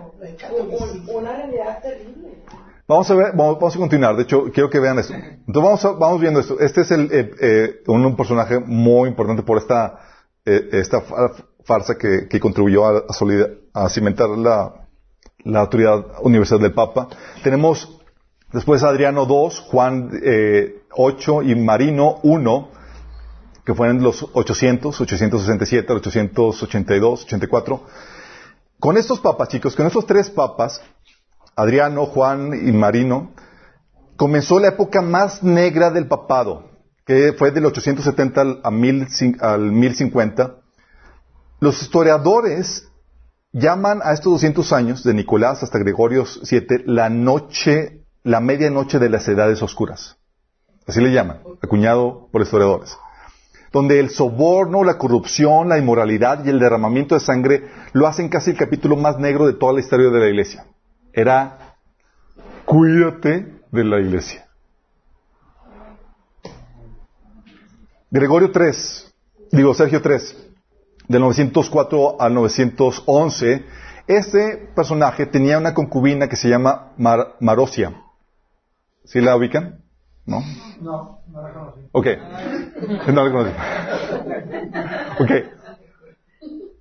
un- un- una realidad terrible. Vamos a ver, vamos, vamos a continuar. De hecho, quiero que vean esto. Entonces vamos, a- vamos viendo esto. Este es el, eh, eh, un, un personaje muy importante por esta, eh, esta fa- farsa que, que contribuyó a, a solida- a cimentar la, la autoridad universal del Papa. Tenemos después Adriano II, Juan eh, 8 y Marino 1, que fueron los 800, 867, 882, 84. Con estos papas, chicos, con estos tres papas, Adriano, Juan y Marino, comenzó la época más negra del papado, que fue del 870 al, a 1000 al 1050. Los historiadores llaman a estos 200 años, de Nicolás hasta Gregorio VII, la noche, la medianoche de las edades oscuras. Así le llaman, acuñado por historiadores. Donde el soborno, la corrupción, la inmoralidad y el derramamiento de sangre lo hacen casi el capítulo más negro de toda la historia de la iglesia. Era Cuídate de la iglesia. Gregorio 3, digo Sergio 3, del 904 al 911, este personaje tenía una concubina que se llama Mar- Marosia. ¿Sí la ubican? ¿No? No, no la conocí. Ok. No la conocí. Ok.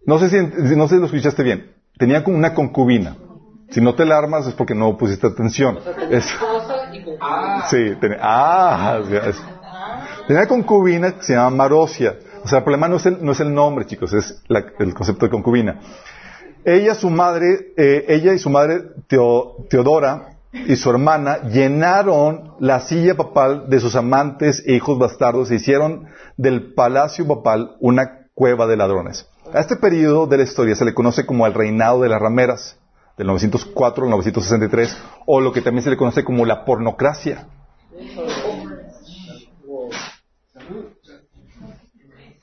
No sé si, no sé si lo escuchaste bien. Tenía como una concubina. Si no te la armas es porque no pusiste atención. Es- Esposa y con sí, tenía, ah, es- tenía concubina que se llama Marosia. O sea, el problema no es el, no es el nombre, chicos, es la- el concepto de concubina. Ella, su madre, eh, ella y su madre Teo- Teodora y su hermana llenaron la silla papal de sus amantes e hijos bastardos e hicieron del palacio papal una cueva de ladrones. A este periodo de la historia se le conoce como el reinado de las rameras, del 904 al 963, o lo que también se le conoce como la pornocracia.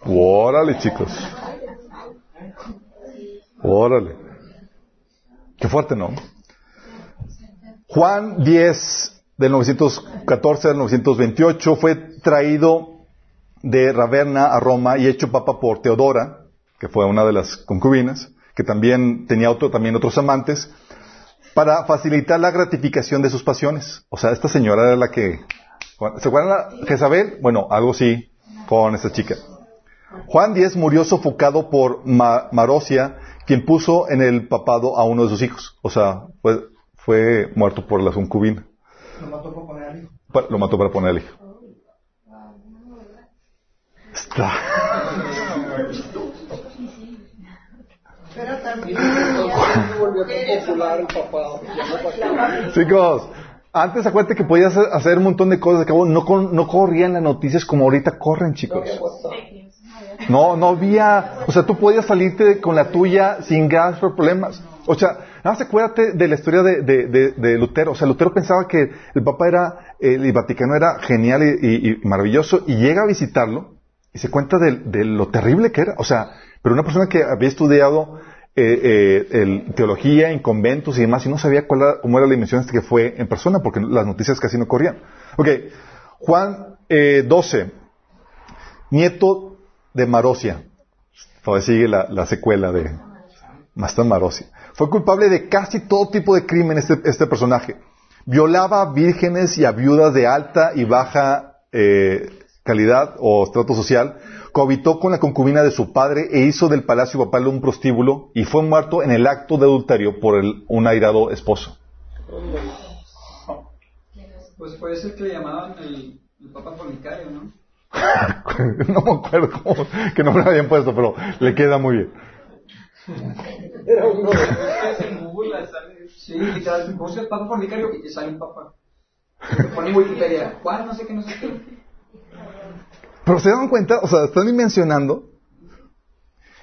Órale, chicos. Órale. Qué fuerte, ¿no? Juan 10, del 914 al 928, fue traído de Ravenna a Roma y hecho papa por Teodora, que fue una de las concubinas, que también tenía otro, también otros amantes, para facilitar la gratificación de sus pasiones. O sea, esta señora era la que... ¿Se acuerdan de Jezabel? Bueno, algo sí con esta chica. Juan X murió sofocado por Ma- Marosia, quien puso en el papado a uno de sus hijos. O sea, fue, fue muerto por la concubina. Lo mató por poner al hijo. Pa- Lo mató para poner al hijo. Está. Chicos, antes acuérdate que podías hacer un montón de cosas. Acabo, no, con- no corrían las noticias como ahorita corren, chicos. No, no había, o sea, tú podías salirte con la tuya sin graves problemas. O sea, nada más acuérdate de la historia de, de- de- Lutero. O sea, Lutero pensaba que el Papa era, el Vaticano era genial y, maravilloso y llega a visitarlo y se cuenta de, lo terrible que era. O sea, pero una persona que había estudiado eh, eh, el- teología en conventos y demás y no sabía cuál era- cómo era la dimensión que fue en persona porque las noticias casi no corrían. Ok, Juan eh, 12 nieto de Marosia. Todavía sigue la, la secuela de Master Marosia. Fue culpable de casi todo tipo de crimen este, este personaje. Violaba vírgenes y a viudas de alta y baja eh, calidad o estrato social. Cohabitó con la concubina de su padre e hizo del palacio papal un prostíbulo y fue muerto en el acto de adulterio por el- un airado esposo. Pues puede ser que le llamaban el, el Papa Fornicario, ¿no? no me acuerdo cómo, qué nombre le habían puesto, pero le queda muy bien. Era uno de que en Google sale. Sí, literal, busca el Papa Fornicario y te sale un Papa. Pone Wikipedia, no sé qué, no sé qué. Pero se dan cuenta, o sea, están dimensionando.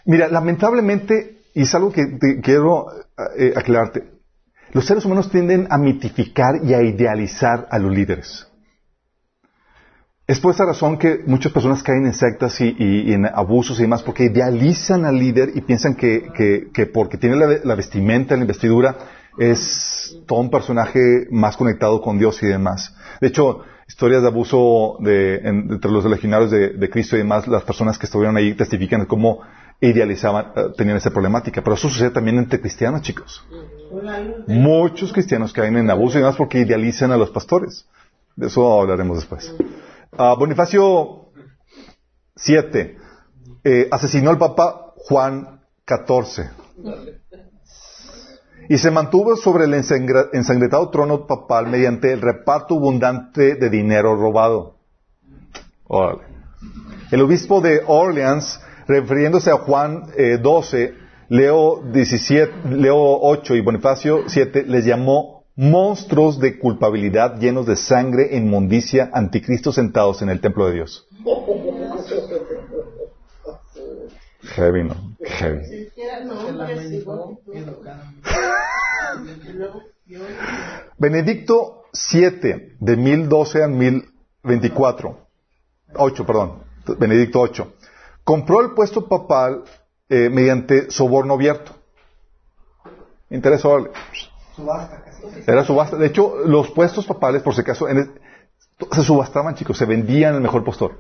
Mira, lamentablemente, y es algo que te quiero eh, aclararte, los seres humanos tienden a mitificar y a idealizar a los líderes. Es por esa razón que muchas personas caen en sectas y, en abusos y demás, porque idealizan al líder y piensan que, que- que porque tiene la, vestimenta, la investidura, es todo un personaje más conectado con Dios y demás. De hecho, historias de abuso de, en- entre los legionarios de, de Cristo y demás, las personas que estuvieron ahí testifican de cómo idealizaban, eh, tenían esa problemática. Pero eso sucede también entre cristianos, chicos. Muchos cristianos caen en abuso y demás porque idealizan a los pastores. De eso hablaremos después. Ah, Bonifacio 7 eh, asesinó al Papa Juan 14 y se mantuvo sobre el ensangrentado trono papal mediante el reparto abundante de dinero robado. El obispo de Orleans, refiriéndose a Juan eh, 12, Leo 17, Leo 8 y Bonifacio 7, les llamó monstruos de culpabilidad llenos de sangre e inmundicia, anticristos sentados en el templo de Dios. Heavy, ¿no? Heavy. Benedicto 7, de 1012 a 1024. 8, perdón. Benedicto 8. Compró el puesto papal eh, mediante soborno abierto. Interesó, subasta casi. Era subasta. De hecho, los puestos papales, por si acaso, en el- se subastaban, chicos, se vendían el mejor postor.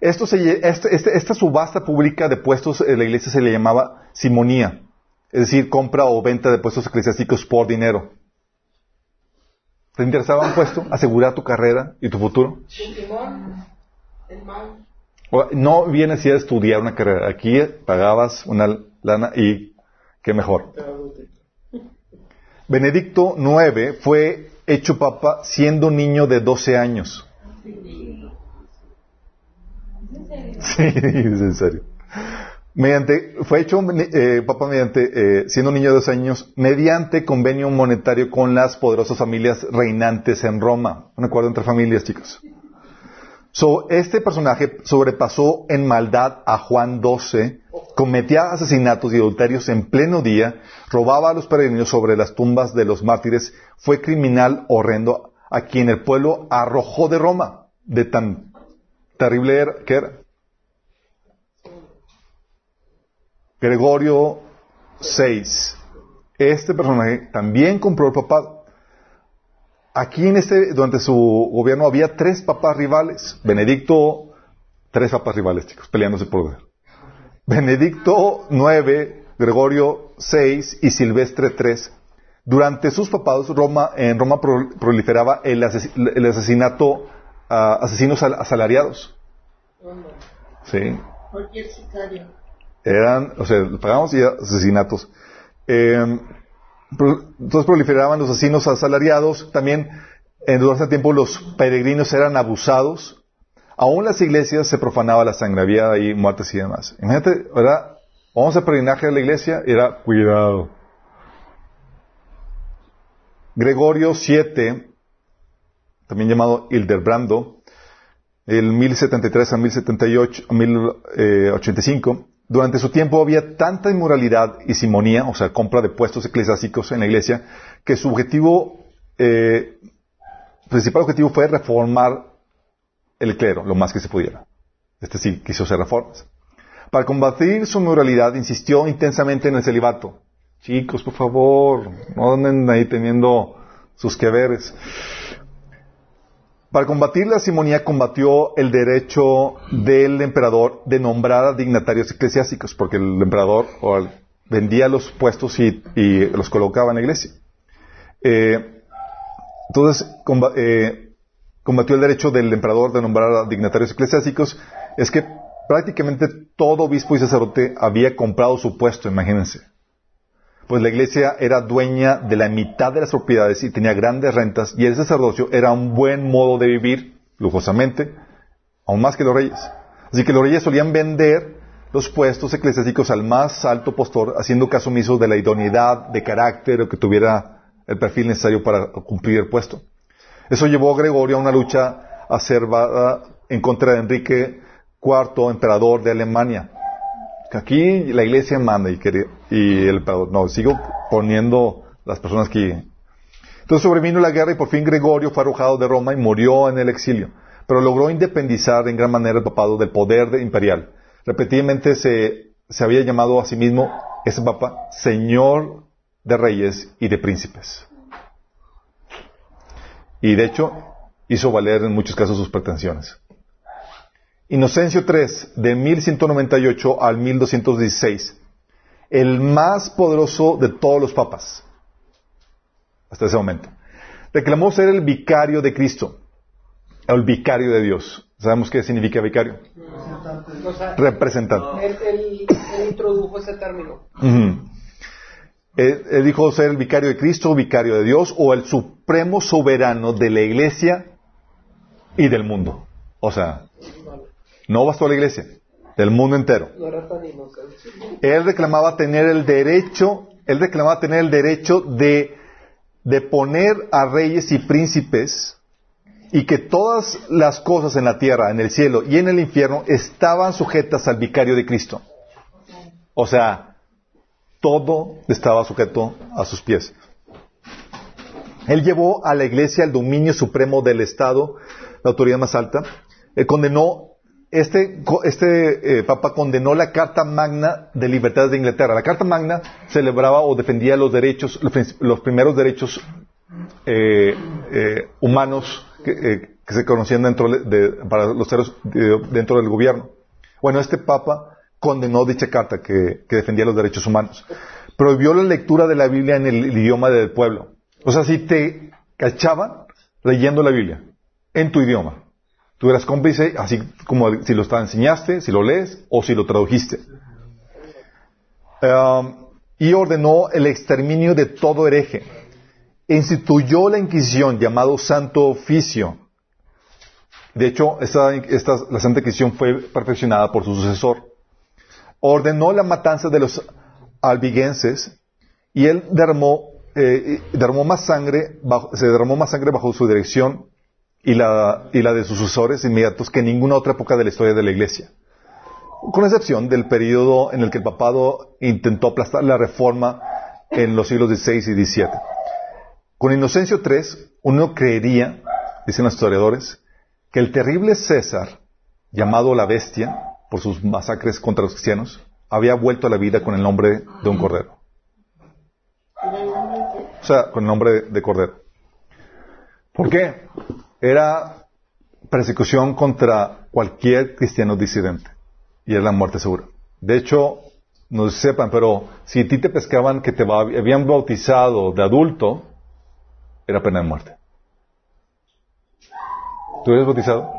Esto se este- este- esta subasta pública de puestos en la iglesia se le llamaba simonía, es decir, compra o venta de puestos eclesiásticos por dinero. ¿Te interesaba un puesto? Asegurar tu carrera y tu futuro. No bien necesidad de estudiar una carrera. Aquí pagabas una lana y qué mejor. Benedicto IX fue hecho papa siendo niño de 12 años. Sí, es en serio. Mediante, fue hecho eh, papa mediante, eh, siendo niño de 12 años, mediante convenio monetario con las poderosas familias reinantes en Roma. Un acuerdo entre familias, chicos. So, este personaje sobrepasó en maldad a Juan XII, cometía asesinatos y adulterios en pleno día, robaba a los peregrinos sobre las tumbas de los mártires, fue criminal horrendo a quien el pueblo arrojó de Roma, de tan terrible era- que era. Gregorio VI. Este personaje también compró el papado. Aquí en este, durante su gobierno había tres papas rivales. Benedicto, tres papas rivales, chicos, peleándose por poder. Benedicto IX, Gregorio VI y Silvestre III. Durante sus papados, Roma, en Roma pro- proliferaba el, ases- el asesinato a asesinos al- asalariados. Sí. Cualquier sicario. Eran, o sea, pagamos y asesinatos. Eh, entonces proliferaban los asesinos asalariados. También, en durante ese tiempo, los peregrinos eran abusados. Aún las iglesias se profanaba la sangre, había ahí muertes y demás. Imagínate, ¿verdad? Vamos a peregrinaje a la iglesia era, cuidado. Gregorio VII, también llamado Hildebrando, el 1073 a 1078, a 1085, durante su tiempo había tanta inmoralidad y simonía, o sea, compra de puestos eclesiásticos en la iglesia, que su objetivo, eh, principal objetivo fue reformar el clero, lo más que se pudiera. Este sí quiso hacer reformas. Para combatir su inmoralidad, insistió intensamente en el celibato. Chicos, por favor, no anden ahí teniendo sus que veres. Para combatir la simonía combatió el derecho del emperador de nombrar a dignatarios eclesiásticos, porque el emperador vendía los puestos y, los colocaba en la iglesia. Eh, entonces, eh, combatió el derecho del emperador de nombrar a dignatarios eclesiásticos. Es que prácticamente todo obispo y sacerdote había comprado su puesto, imagínense. Pues la iglesia era dueña de la mitad de las propiedades y tenía grandes rentas y el sacerdocio era un buen modo de vivir lujosamente, aún más que los reyes. Así que los reyes solían vender los puestos eclesiásticos al más alto postor, haciendo caso omiso de la idoneidad, de carácter o que tuviera el perfil necesario para cumplir el puesto. Eso llevó a Gregorio a una lucha acervada en contra de Enrique IV, emperador de Alemania. Aquí la iglesia manda y, el no, sigo poniendo las personas que... Entonces sobrevino la guerra y por fin Gregorio fue arrojado de Roma y murió en el exilio, pero logró independizar en gran manera el papado del poder de- imperial. Repetidamente se, se había llamado a sí mismo, ese papa, Señor de Reyes y de Príncipes. Y de hecho, hizo valer en muchos casos sus pretensiones. Inocencio III, de 1198 al 1216, el más poderoso de todos los papas, hasta ese momento, reclamó ser el vicario de Cristo, el vicario de Dios. ¿Sabemos qué significa vicario? O sea, Representante. él, él- él introdujo ese término. Él, él dijo ser el vicario de Cristo, vicario de Dios, o el supremo soberano de la iglesia y del mundo. O sea, no bastó la iglesia, del mundo entero. Él reclamaba tener el derecho, él reclamaba tener el derecho de, de poner a reyes y príncipes y que todas las cosas en la tierra, en el cielo y en el infierno estaban sujetas al vicario de Cristo. O sea, todo estaba sujeto a sus pies. Él llevó a la iglesia al dominio supremo del Estado, la autoridad más alta. Él condenó este, este eh, papa condenó la Carta Magna de Libertades de Inglaterra. La Carta Magna celebraba o defendía los derechos, los, primeros derechos eh, eh, humanos que, se conocían dentro de, para los seres de- dentro del gobierno. Bueno, este papa condenó dicha carta que, que defendía los derechos humanos. Prohibió la lectura de la Biblia en el, idioma del pueblo. O sea, si te cachaban leyendo la Biblia en tu idioma, tú eras cómplice, así como si lo enseñaste, si lo lees o si lo tradujiste. Um, y ordenó el exterminio de todo hereje. Instituyó la Inquisición llamado Santo Oficio. De hecho, esta, la Santa Inquisición fue perfeccionada por su sucesor. Ordenó la matanza de los albigenses y él derramó, eh, más sangre, se derramó más sangre bajo su dirección y la, y la de sus sucesores inmediatos que en ninguna otra época de la historia de la Iglesia. Con excepción del periodo en el que el papado intentó aplastar la reforma en los siglos XVI y XVII. Con Inocencio III, uno creería, dicen los historiadores, que el terrible César, llamado la bestia por sus masacres contra los cristianos, había vuelto a la vida con el nombre de un cordero. O sea, con el nombre de, de cordero. ¿Por qué? Era persecución contra cualquier cristiano disidente. Y era la muerte segura. De hecho, no sepan, pero si a ti te pescaban que te habían bautizado de adulto, era pena de muerte. ¿Tú eres bautizado?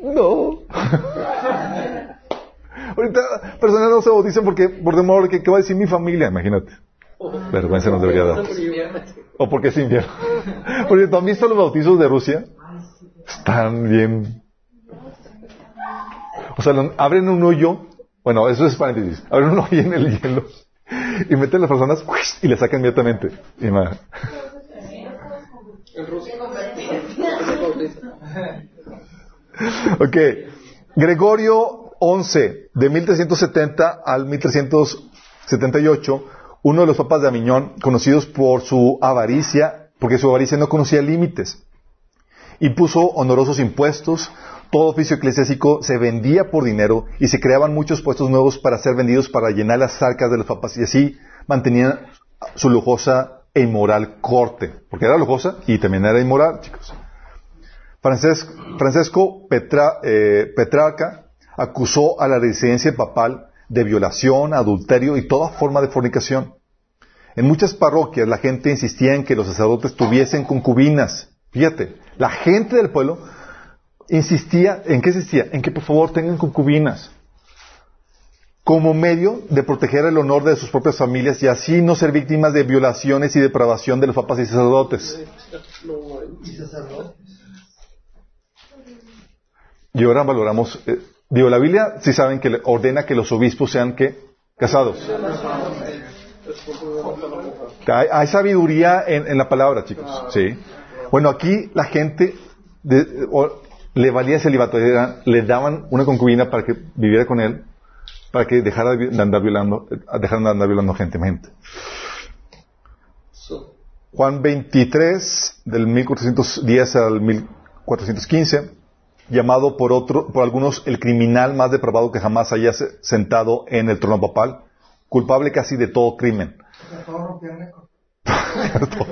No. Ahorita personas no se bautizan porque por temor que qué va a decir mi familia, imagínate. Vergüenza nos debería dar. O porque es invierno. Porque ¿tú has visto los bautizos de Rusia? Están bien. O sea, abren un hoyo. Bueno, eso es paréntesis. Abren un hoyo en el hielo y meten a las personas y le sacan inmediatamente. Y bautizo. Ok. Gregorio XI, de 1370 al 1378, uno de los papas de Aviñón, conocidos por su avaricia, porque su avaricia no conocía límites, y puso honorosos impuestos, todo oficio eclesiástico se vendía por dinero y se creaban muchos puestos nuevos para ser vendidos para llenar las arcas de los papas y así mantenían su lujosa e inmoral corte, porque era lujosa y también era inmoral, chicos. Frances- Francesco Petra- eh, Petrarca acusó a la residencia papal de violación, adulterio y toda forma de fornicación. En muchas parroquias la gente insistía en que los sacerdotes tuviesen concubinas. Fíjate, la gente del pueblo insistía, ¿en qué insistía? En que por favor tengan concubinas. Como medio de proteger el honor de sus propias familias y así no ser víctimas de violaciones y depravación de los papas y sacerdotes. Y ahora valoramos, eh, digo, la Biblia sí saben que ordena que los obispos sean que casados. Hay, hay sabiduría en, en la palabra, chicos. Sí. Bueno, aquí la gente de- o- le valía celibato, le daban una concubina para que viviera con él, para que dejara de andar violando, dejaran de andar violando gente, gente. Juan 23, del 1410 al 1415, llamado por otro, por algunos el criminal más depravado que jamás haya se- sentado en el trono papal, culpable casi de todo crimen. Récord.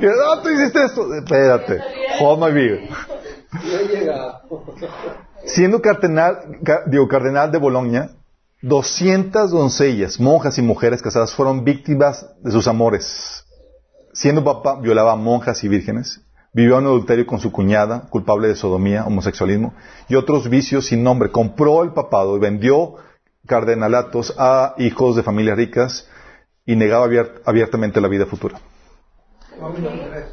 Y, "Ah, tú hiciste esto. Espérate. Hold my beer. no. Siendo cardenal, ca- digo, cardenal de Bolonia, 200 doncellas, monjas y mujeres casadas fueron víctimas de sus amores. Siendo papa, violaba a monjas y vírgenes. Vivió en adulterio con su cuñada, culpable de sodomía, homosexualismo y otros vicios sin nombre. Compró el papado y vendió cardenalatos a hijos de familias ricas y negaba abier- abiertamente la vida futura. Juan 23.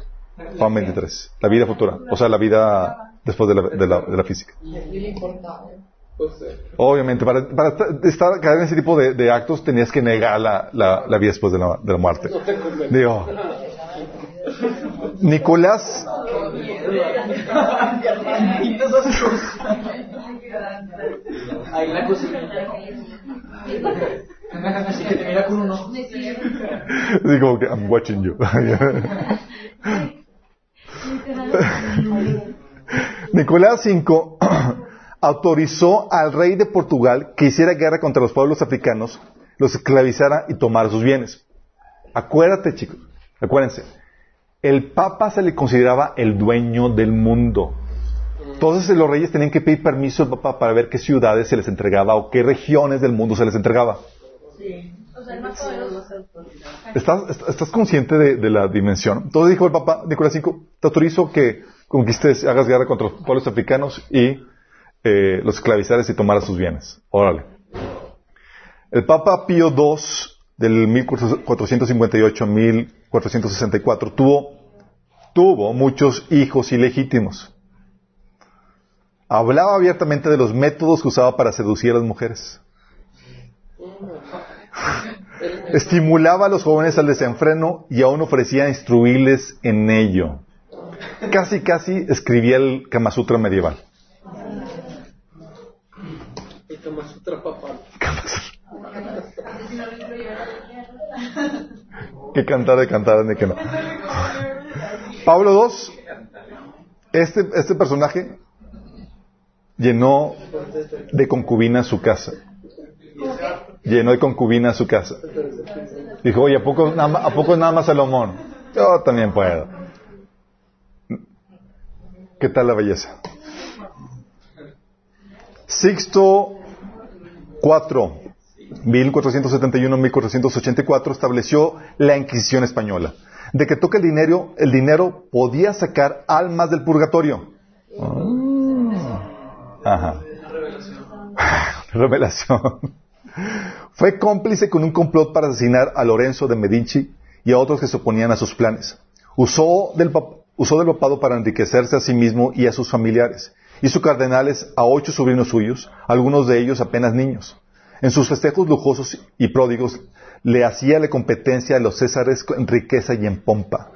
Juan 23. La vida futura. O sea, la vida después de la, de la- de la física. Obviamente, para, estar- caer en ese tipo de, actos tenías que negar la, la- vida después de la, de la muerte. Digo, Nicolás. Así que I'm watching you. Nicolás V autorizó al rey de Portugal que hiciera guerra contra los pueblos africanos, los esclavizara y tomara sus bienes. Acuérdate, chicos, acuérdense, el Papa se le consideraba el dueño del mundo. Entonces los reyes tenían que pedir permiso al Papa para ver qué ciudades se les entregaba o qué regiones del mundo se les entregaba. O sea, el más poderoso. ¿Estás, est- estás consciente de, de la dimensión? Entonces dijo el Papa Nicolás V, te autorizo que conquistes, hagas guerra contra los pueblos africanos y eh, los esclavizares y tomaras sus bienes. Órale. El Papa Pío II, del 1458 a 1464, tuvo, tuvo muchos hijos ilegítimos. Hablaba abiertamente de los métodos que usaba para seducir a las mujeres. Estimulaba a los jóvenes al desenfreno y aún ofrecía instruirles en ello. Casi, casi escribía el Kama Sutra medieval. El Kama Sutra papá. Que cantar de cantar de que no. Pablo II, este, este personaje llenó de concubina su casa. Llenó de concubina su casa. Dijo, oye, ¿a poco, nada, ¿a poco nada más Salomón? Yo también puedo. ¿Qué tal la belleza? Sixto IV, 1471-1484, estableció la Inquisición española. Decretó que el dinero, el dinero podía sacar almas del purgatorio. Ah. Ajá. Revelación. Fue cómplice con un complot para asesinar a Lorenzo de Medici y a otros que se oponían a sus planes. Usó del, usó del papado para enriquecerse a sí mismo y a sus familiares. Hizo cardenales a ocho sobrinos suyos, algunos de ellos apenas niños. En sus festejos lujosos y pródigos le hacía la competencia a los césares en riqueza y en pompa.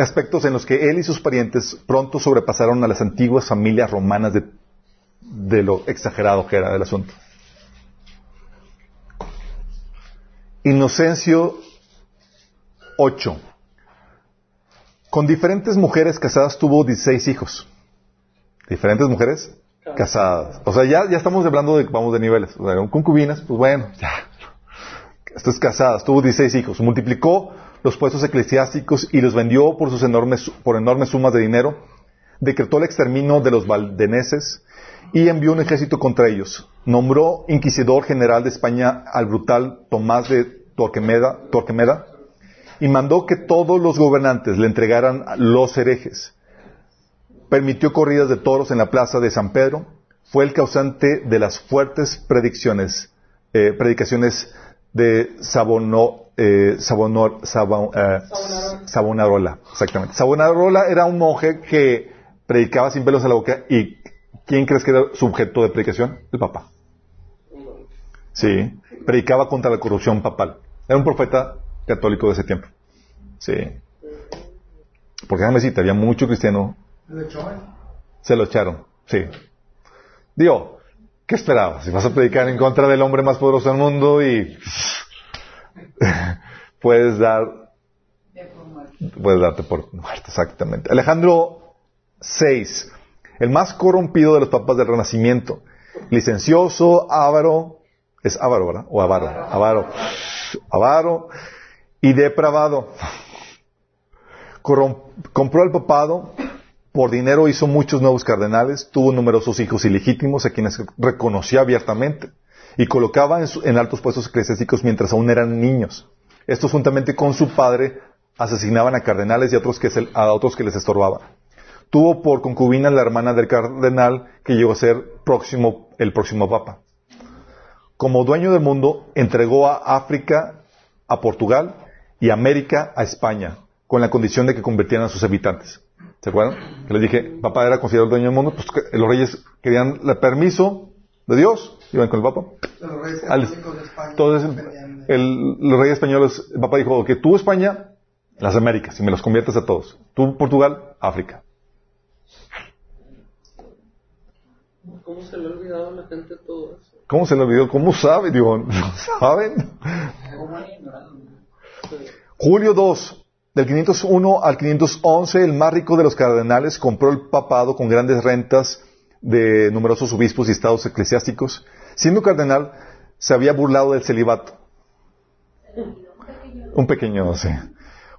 Aspectos en los que él y sus parientes pronto sobrepasaron a las antiguas familias romanas de, de lo exagerado que era el asunto. Inocencio 8. Con diferentes mujeres casadas tuvo 16 hijos. Diferentes mujeres casadas. O sea, ya, ya estamos hablando de, vamos, de niveles. Concubinas, pues bueno, ya. Esto es casadas, tuvo 16 hijos. Multiplicó los puestos eclesiásticos y los vendió por, sus enormes, por enormes sumas de dinero. Decretó el exterminio de los valdeneses y envió un ejército contra ellos. Nombró inquisidor general de España al brutal Tomás de Torquemeda, Torquemeda y mandó que todos los gobernantes le entregaran los herejes. Permitió corridas de toros en la plaza de San Pedro. Fue el causante de las fuertes predicciones, eh, predicaciones de Sabono, eh, Sabonor- Sabo- eh, Savonarola. Exactamente. Savonarola era un monje que predicaba sin pelos en la boca y ¿quién crees que era su objeto de predicación? El Papa. Sí. Predicaba contra la corrupción papal. Era un profeta católico de ese tiempo. Sí. Porque déjame decirte, había mucho cristiano. Se lo echaron. Sí. Digo, ¿qué esperabas? Si vas a predicar en contra del hombre más poderoso del mundo y puedes dar puedes darte por muerto, exactamente. Alejandro VI, el más corrompido de los papas del Renacimiento, licencioso, avaro, es avaro, ¿verdad? O avaro, avaro, avaro y depravado. Corrom- compró el papado, por dinero hizo muchos nuevos cardenales, tuvo numerosos hijos ilegítimos a quienes reconocía abiertamente y colocaba en, altos puestos eclesiásticos mientras aún eran niños. Estos juntamente con su padre asesinaban a cardenales y a otros que, les estorbaban. Tuvo por concubina la hermana del cardenal que llegó a ser el próximo papa. Como dueño del mundo, entregó a África a Portugal y América a España, con la condición de que convirtieran a sus habitantes. ¿Se acuerdan? Que les dije, papá era considerado el dueño del mundo, pues que los reyes querían el permiso de Dios, iban con el papa. Los reyes Al- católicos de España. Entonces, el- los reyes españoles, el Papa dijo que tú España, las Américas, y me los conviertes a todos. Tú Portugal, África. ¿Cómo se le ha olvidado a la gente todo eso? ¿Cómo se le olvidó? ¿Cómo sabe? Digo, ¿no saben? Julio II, Del 501 al 511, el más rico de los cardenales compró el papado con grandes rentas de numerosos obispos y estados eclesiásticos. Siendo cardenal, se había burlado del celibato. Un pequeño, sí.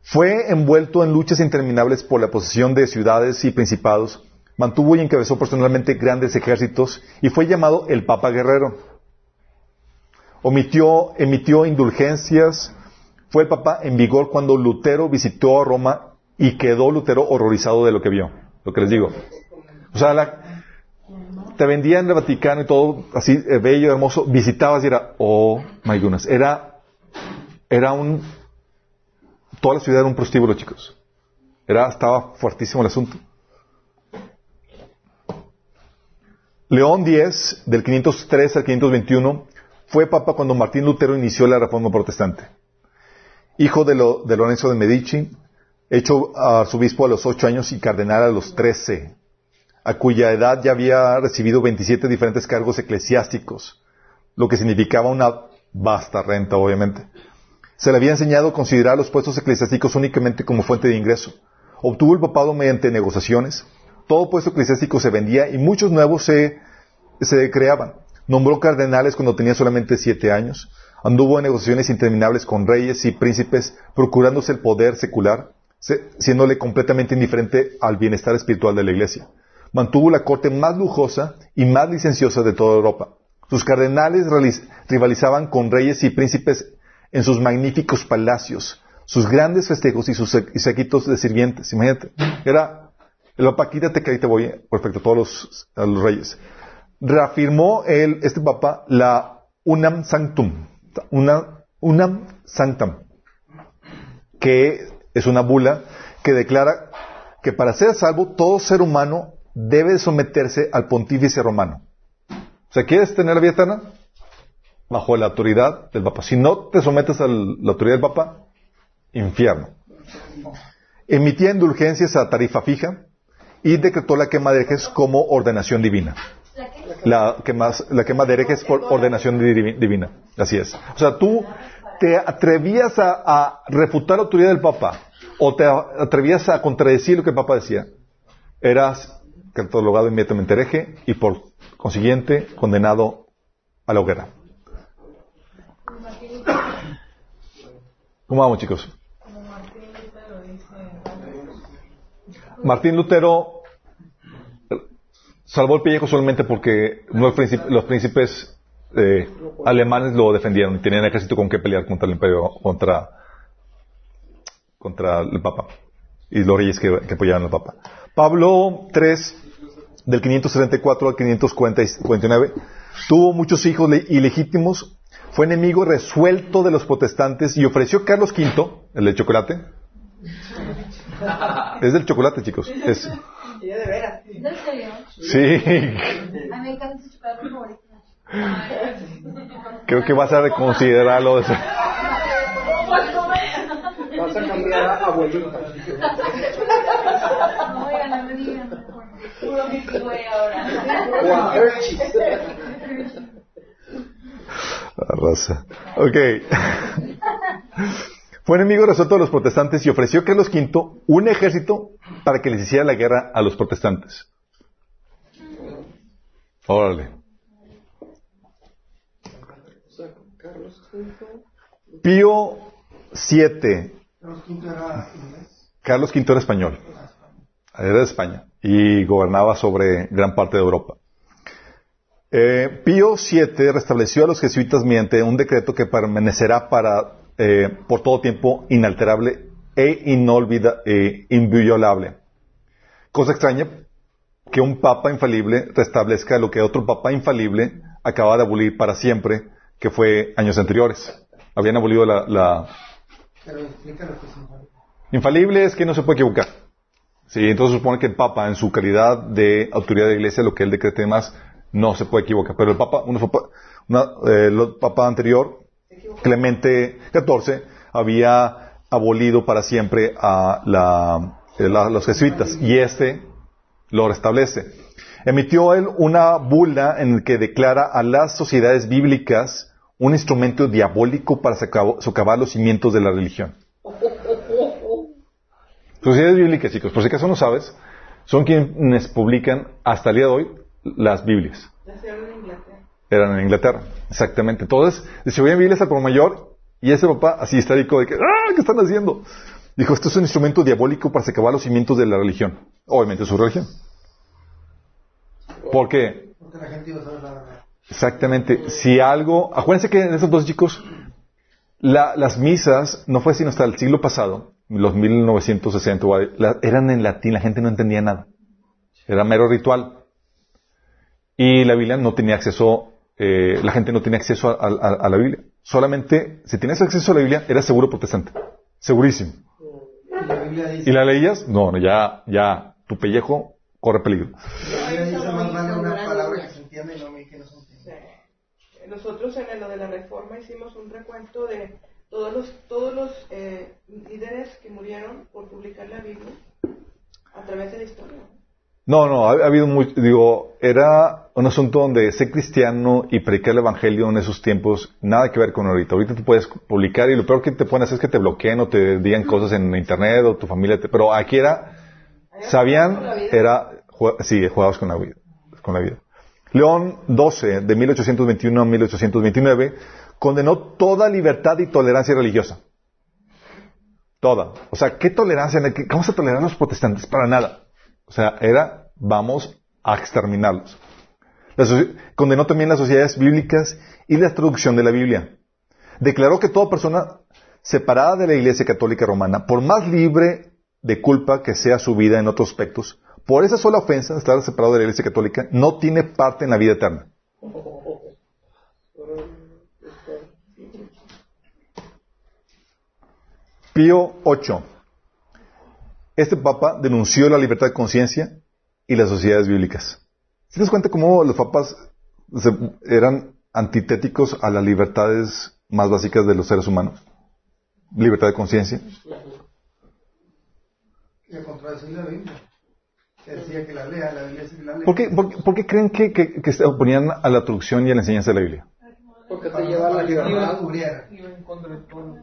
Fue envuelto en luchas interminables por la posesión de ciudades y principados. Mantuvo y encabezó personalmente grandes ejércitos y fue llamado el Papa Guerrero. Omitió, emitió indulgencias, fue el Papa en vigor cuando Lutero visitó a Roma y quedó Lutero horrorizado de lo que vio. Lo que les digo. O sea, te vendían el Vaticano y todo así eh, bello, hermoso. Visitabas y era, oh my goodness. Era, era un, toda la ciudad era un prostíbulo, chicos. Era, estaba fuertísimo el asunto. León X, del 503 al 521, fue papa cuando Martín Lutero inició la reforma protestante hijo de, lo- de Lorenzo de Medici, hecho arzobispo a los ocho años y cardenal a los trece, a cuya edad ya había recibido 27 diferentes cargos eclesiásticos, lo que significaba una vasta renta, obviamente. Se le había enseñado a considerar los puestos eclesiásticos únicamente como fuente de ingreso. Obtuvo el papado mediante negociaciones. Todo puesto eclesiástico se vendía y muchos nuevos se, se creaban. Nombró cardenales cuando tenía solamente siete años. Anduvo en negociaciones interminables con reyes y príncipes, procurándose el poder secular, se- siéndole completamente indiferente al bienestar espiritual de la iglesia. Mantuvo la corte más lujosa y más licenciosa de toda Europa. Sus cardenales rivalizaban con reyes y príncipes en sus magníficos palacios, sus grandes festejos y sus séquitos de sirvientes. Imagínate, era el papa, quítate que ahí te voy, respecto a todos los reyes. Reafirmó él, este papa, la unam sanctum, una, unam sanctam, que es una bula que declara que para ser salvo todo ser humano debe someterse al pontífice romano. O sea, ¿quieres tener la vida? Bajo la autoridad del Papa. Si no te sometes a la autoridad del Papa, infierno. Emitía indulgencias a tarifa fija y decretó la quema de herejes como ordenación divina. La quema, la quema de herejes por ordenación divi- divina. Así es. O sea, tú te atrevías a, a refutar la autoridad del Papa o te atrevías a contradecir lo que el Papa decía, eras catalogado inmediatamente hereje y por consiguiente condenado a la hoguera. ¿Cómo vamos, chicos? Martín Lutero salvó el pellejo solamente porque príncipe- los príncipes eh, alemanes lo defendieron y tenían ejército con que pelear contra el imperio, contra, contra el Papa y los reyes que, apoyaban al Papa. Pablo III, del 534 al 549, tuvo muchos hijos le- ilegítimos, fue enemigo resuelto de los protestantes y ofreció a Carlos V, el de chocolate. Es del chocolate, chicos. Es, Ella de veras. Sí. A mí me encanta su favorito. Creo que vas a reconsiderarlo. Vas a cambiar a abuelita. No, oigan, no me digan. Puro Milky Way ahora. O a Hershey's. La raza. Ok. Fue enemigo resuelto de los protestantes y ofreció a Carlos V un ejército para que les hiciera la guerra a los protestantes. Órale. Pío VII. Carlos V era español. Era de España y gobernaba sobre gran parte de Europa. Eh, Pío VII restableció a los jesuitas mediante un decreto que permanecerá para, eh, por todo tiempo inalterable e inolvida, eh, inviolable. Cosa extraña que un papa infalible restablezca lo que otro papa infalible acaba de abolir para siempre, que fue años anteriores. Habían abolido la, la, Pero explica lo que es infalible. Infalible es que no se puede equivocar. Sí, entonces supone que el Papa, en su calidad de autoridad de la Iglesia, lo que él decrete y demás, no se puede equivocar. Pero el Papa, uno fue una- eh, el Papa anterior, Clemente XIV, había abolido para siempre a la- eh, la- los jesuitas y este lo restablece. Emitió él una bula en el que declara a las sociedades bíblicas un instrumento diabólico para socav- socavar los cimientos de la religión. Sociedades bíblicas, chicos, por si acaso no sabes, son quienes publican hasta el día de hoy las Biblias. Nacieron en Inglaterra. Eran en Inglaterra, exactamente. Entonces, distribuían Biblias al por mayor y ese papá, así histérico, de que, ¡ah! ¿Qué están haciendo? Dijo, esto es un instrumento diabólico para secavar los cimientos de la religión. Obviamente su religión. ¿Por qué? Porque la gente iba a saber la verdad. Exactamente. Si algo, acuérdense que en estos dos chicos, la- las misas no fue sino hasta el siglo pasado, los 1960, o ahí, la- eran en latín, la gente no entendía nada. Era mero ritual. Y la Biblia no tenía acceso, eh, la gente no tenía acceso a, a- a la Biblia. Solamente, si tenías acceso a la Biblia, eras seguro protestante. Segurísimo. Y la Biblia dice, ¿Y la leías? No, no, ya, ya, tu pellejo corre peligro. Nosotros en lo de la reforma hicimos un recuento de todos los todos los eh, líderes que murieron por publicar la Biblia a través de la historia. No, no, ha, ha habido muy, digo, era un asunto donde ser cristiano y predicar el evangelio en esos tiempos, nada que ver con ahorita. Ahorita tú puedes publicar y lo peor que te pueden hacer es que te bloqueen o te digan cosas en internet o tu familia, te- pero aquí era, sabían, era, sí, jugados con la vida, con la vida. León 12, de 1821 a 1829, condenó toda libertad y tolerancia religiosa. Toda. O sea, ¿qué tolerancia? ¿Qué- ¿Cómo se toleran los protestantes? Para nada. O sea, era, vamos a exterminarlos. Condenó también las sociedades bíblicas y la traducción de la Biblia. Declaró que toda persona separada de la Iglesia Católica Romana, por más libre de culpa que sea su vida en otros aspectos, por esa sola ofensa, estar separado de la Iglesia Católica, no tiene parte en la vida eterna. Pío 8. Este papa denunció la libertad de conciencia y las sociedades bíblicas. ¿Se das cuenta cómo los papas se- eran antitéticos a las libertades más básicas de los seres humanos? Libertad de conciencia. Y a contradecir la Biblia. Que decía que la lea, la Biblia dice que la lea. ¿Por qué, por qué- por qué creen que, que- que se oponían a la traducción y a la enseñanza de la Biblia? Porque te lleva la libertad. Iba en contra de todo.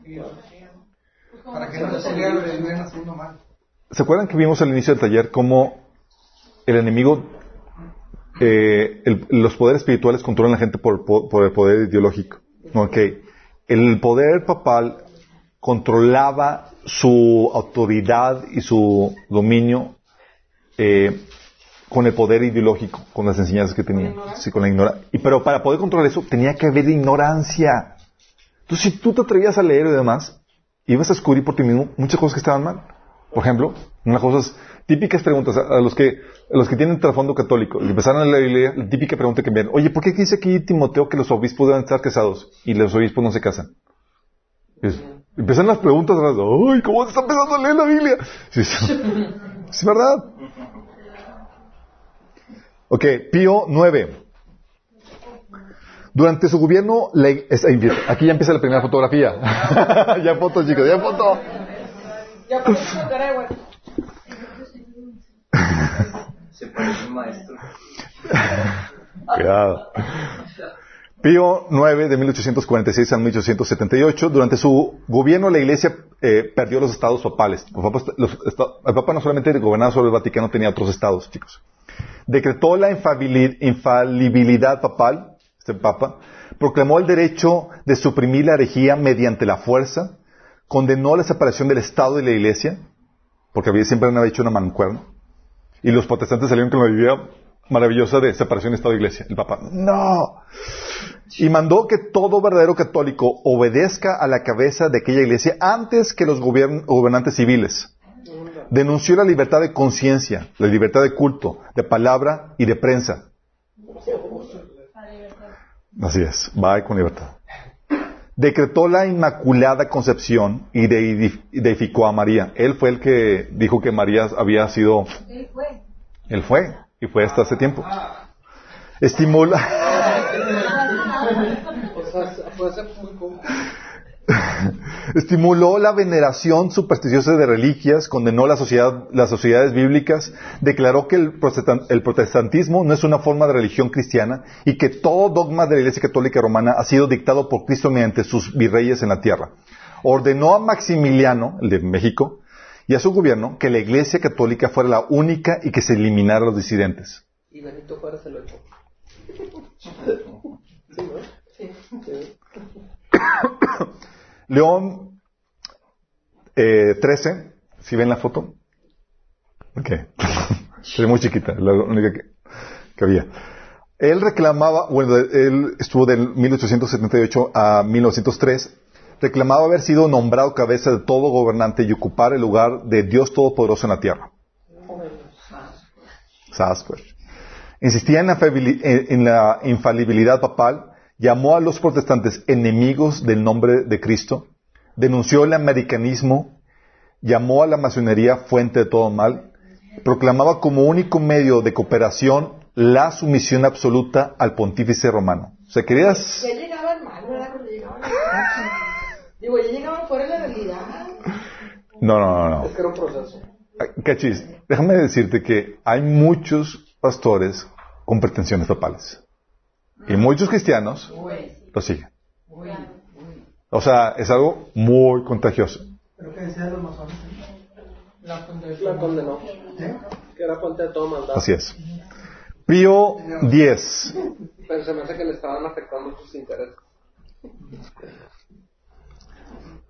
Para que no haciendo mal. ¿Se acuerdan que vimos al inicio del taller cómo el enemigo, eh, el- los poderes espirituales controlan a la gente por, por- por el poder ideológico? Ok. El poder papal controlaba su autoridad y su dominio eh, con el poder ideológico, con las enseñanzas que tenía. Sí, con la ignorancia. Y, pero para poder controlar eso tenía que haber ignorancia. Entonces, si tú te atrevías a leer y demás, ibas a descubrir por ti mismo muchas cosas que estaban mal. Por ejemplo, unas cosas, típicas preguntas a, los que a los que tienen trasfondo católico, empezaron a leer la Biblia, la típica pregunta que envían, oye, ¿por qué dice aquí Timoteo que los obispos deben estar casados y los obispos no se casan? Es- empiezan las preguntas, ay, ¿cómo se está empezando a leer la Biblia? Sí, sí. es verdad. Ok, Pío 9. Durante su gobierno, la es- aquí ya empieza la primera fotografía. ya foto, chicos, ya foto. Ya por eso Nicaragua. Se parece un maestro. Cuidado. Pío 9, de 1846 a 1878, durante su gobierno la Iglesia eh, perdió los estados papales. Los papas- los esta- el Papa no solamente gobernaba sobre el Vaticano, tenía otros estados, chicos. Decretó la infalibilidad papal, este Papa, proclamó el derecho de suprimir la herejía mediante la fuerza, condenó la separación del Estado y la Iglesia, porque había siempre había hecho una mancuerna, y los protestantes salieron con la idea maravillosa de separación Estado-Iglesia. El Papa, no. Y mandó que todo verdadero católico obedezca a la cabeza de aquella iglesia antes que los gobern- gobernantes civiles. Denunció la libertad de conciencia, la libertad de culto, de palabra y de prensa. Así es, va con libertad. Decretó la Inmaculada Concepción y de- deificó a María. Él fue el que dijo que María había sido... Él fue. Él fue, y fue hasta hace tiempo. Estimula... Estimuló la veneración supersticiosa de reliquias, condenó la sociedad- las sociedades bíblicas, declaró que el, protestan- el protestantismo no es una forma de religión cristiana y que todo dogma de la Iglesia Católica Romana ha sido dictado por Cristo mediante sus virreyes en la tierra. Ordenó a Maximiliano, el de México, y a su gobierno que la Iglesia Católica fuera la única y que se eliminara a los disidentes. Y Benito Juárez se lo echó. Sí, ¿no? Sí. León eh, 13, si ven la foto. Ok. Es muy chiquita, la única que, había. Él reclamaba, bueno, él estuvo del 1878 a 1903, reclamaba haber sido nombrado cabeza de todo gobernante y ocupar el lugar de Dios Todopoderoso en la tierra. Sasquatch. Insistía fabili- en- en la infalibilidad papal, llamó a los protestantes enemigos del nombre de Cristo, denunció el americanismo, llamó a la masonería fuente de todo mal, proclamaba como único medio de cooperación la sumisión absoluta al pontífice romano. O sea, querías... Ya llegaban mal, ¿verdad? Cuando llegaban Digo, ya llegaban fuera de la realidad. No, no, no, no. Es que era un proceso. Cachis, déjame decirte que hay muchos pastores con pretensiones papales. Y muchos cristianos lo siguen. O sea, es algo muy contagioso. Pero que decían los masones. La condenó. Que era fuente de toda maldad. Así es. Pío 10. Pero se me hace que le estaban afectando sus intereses.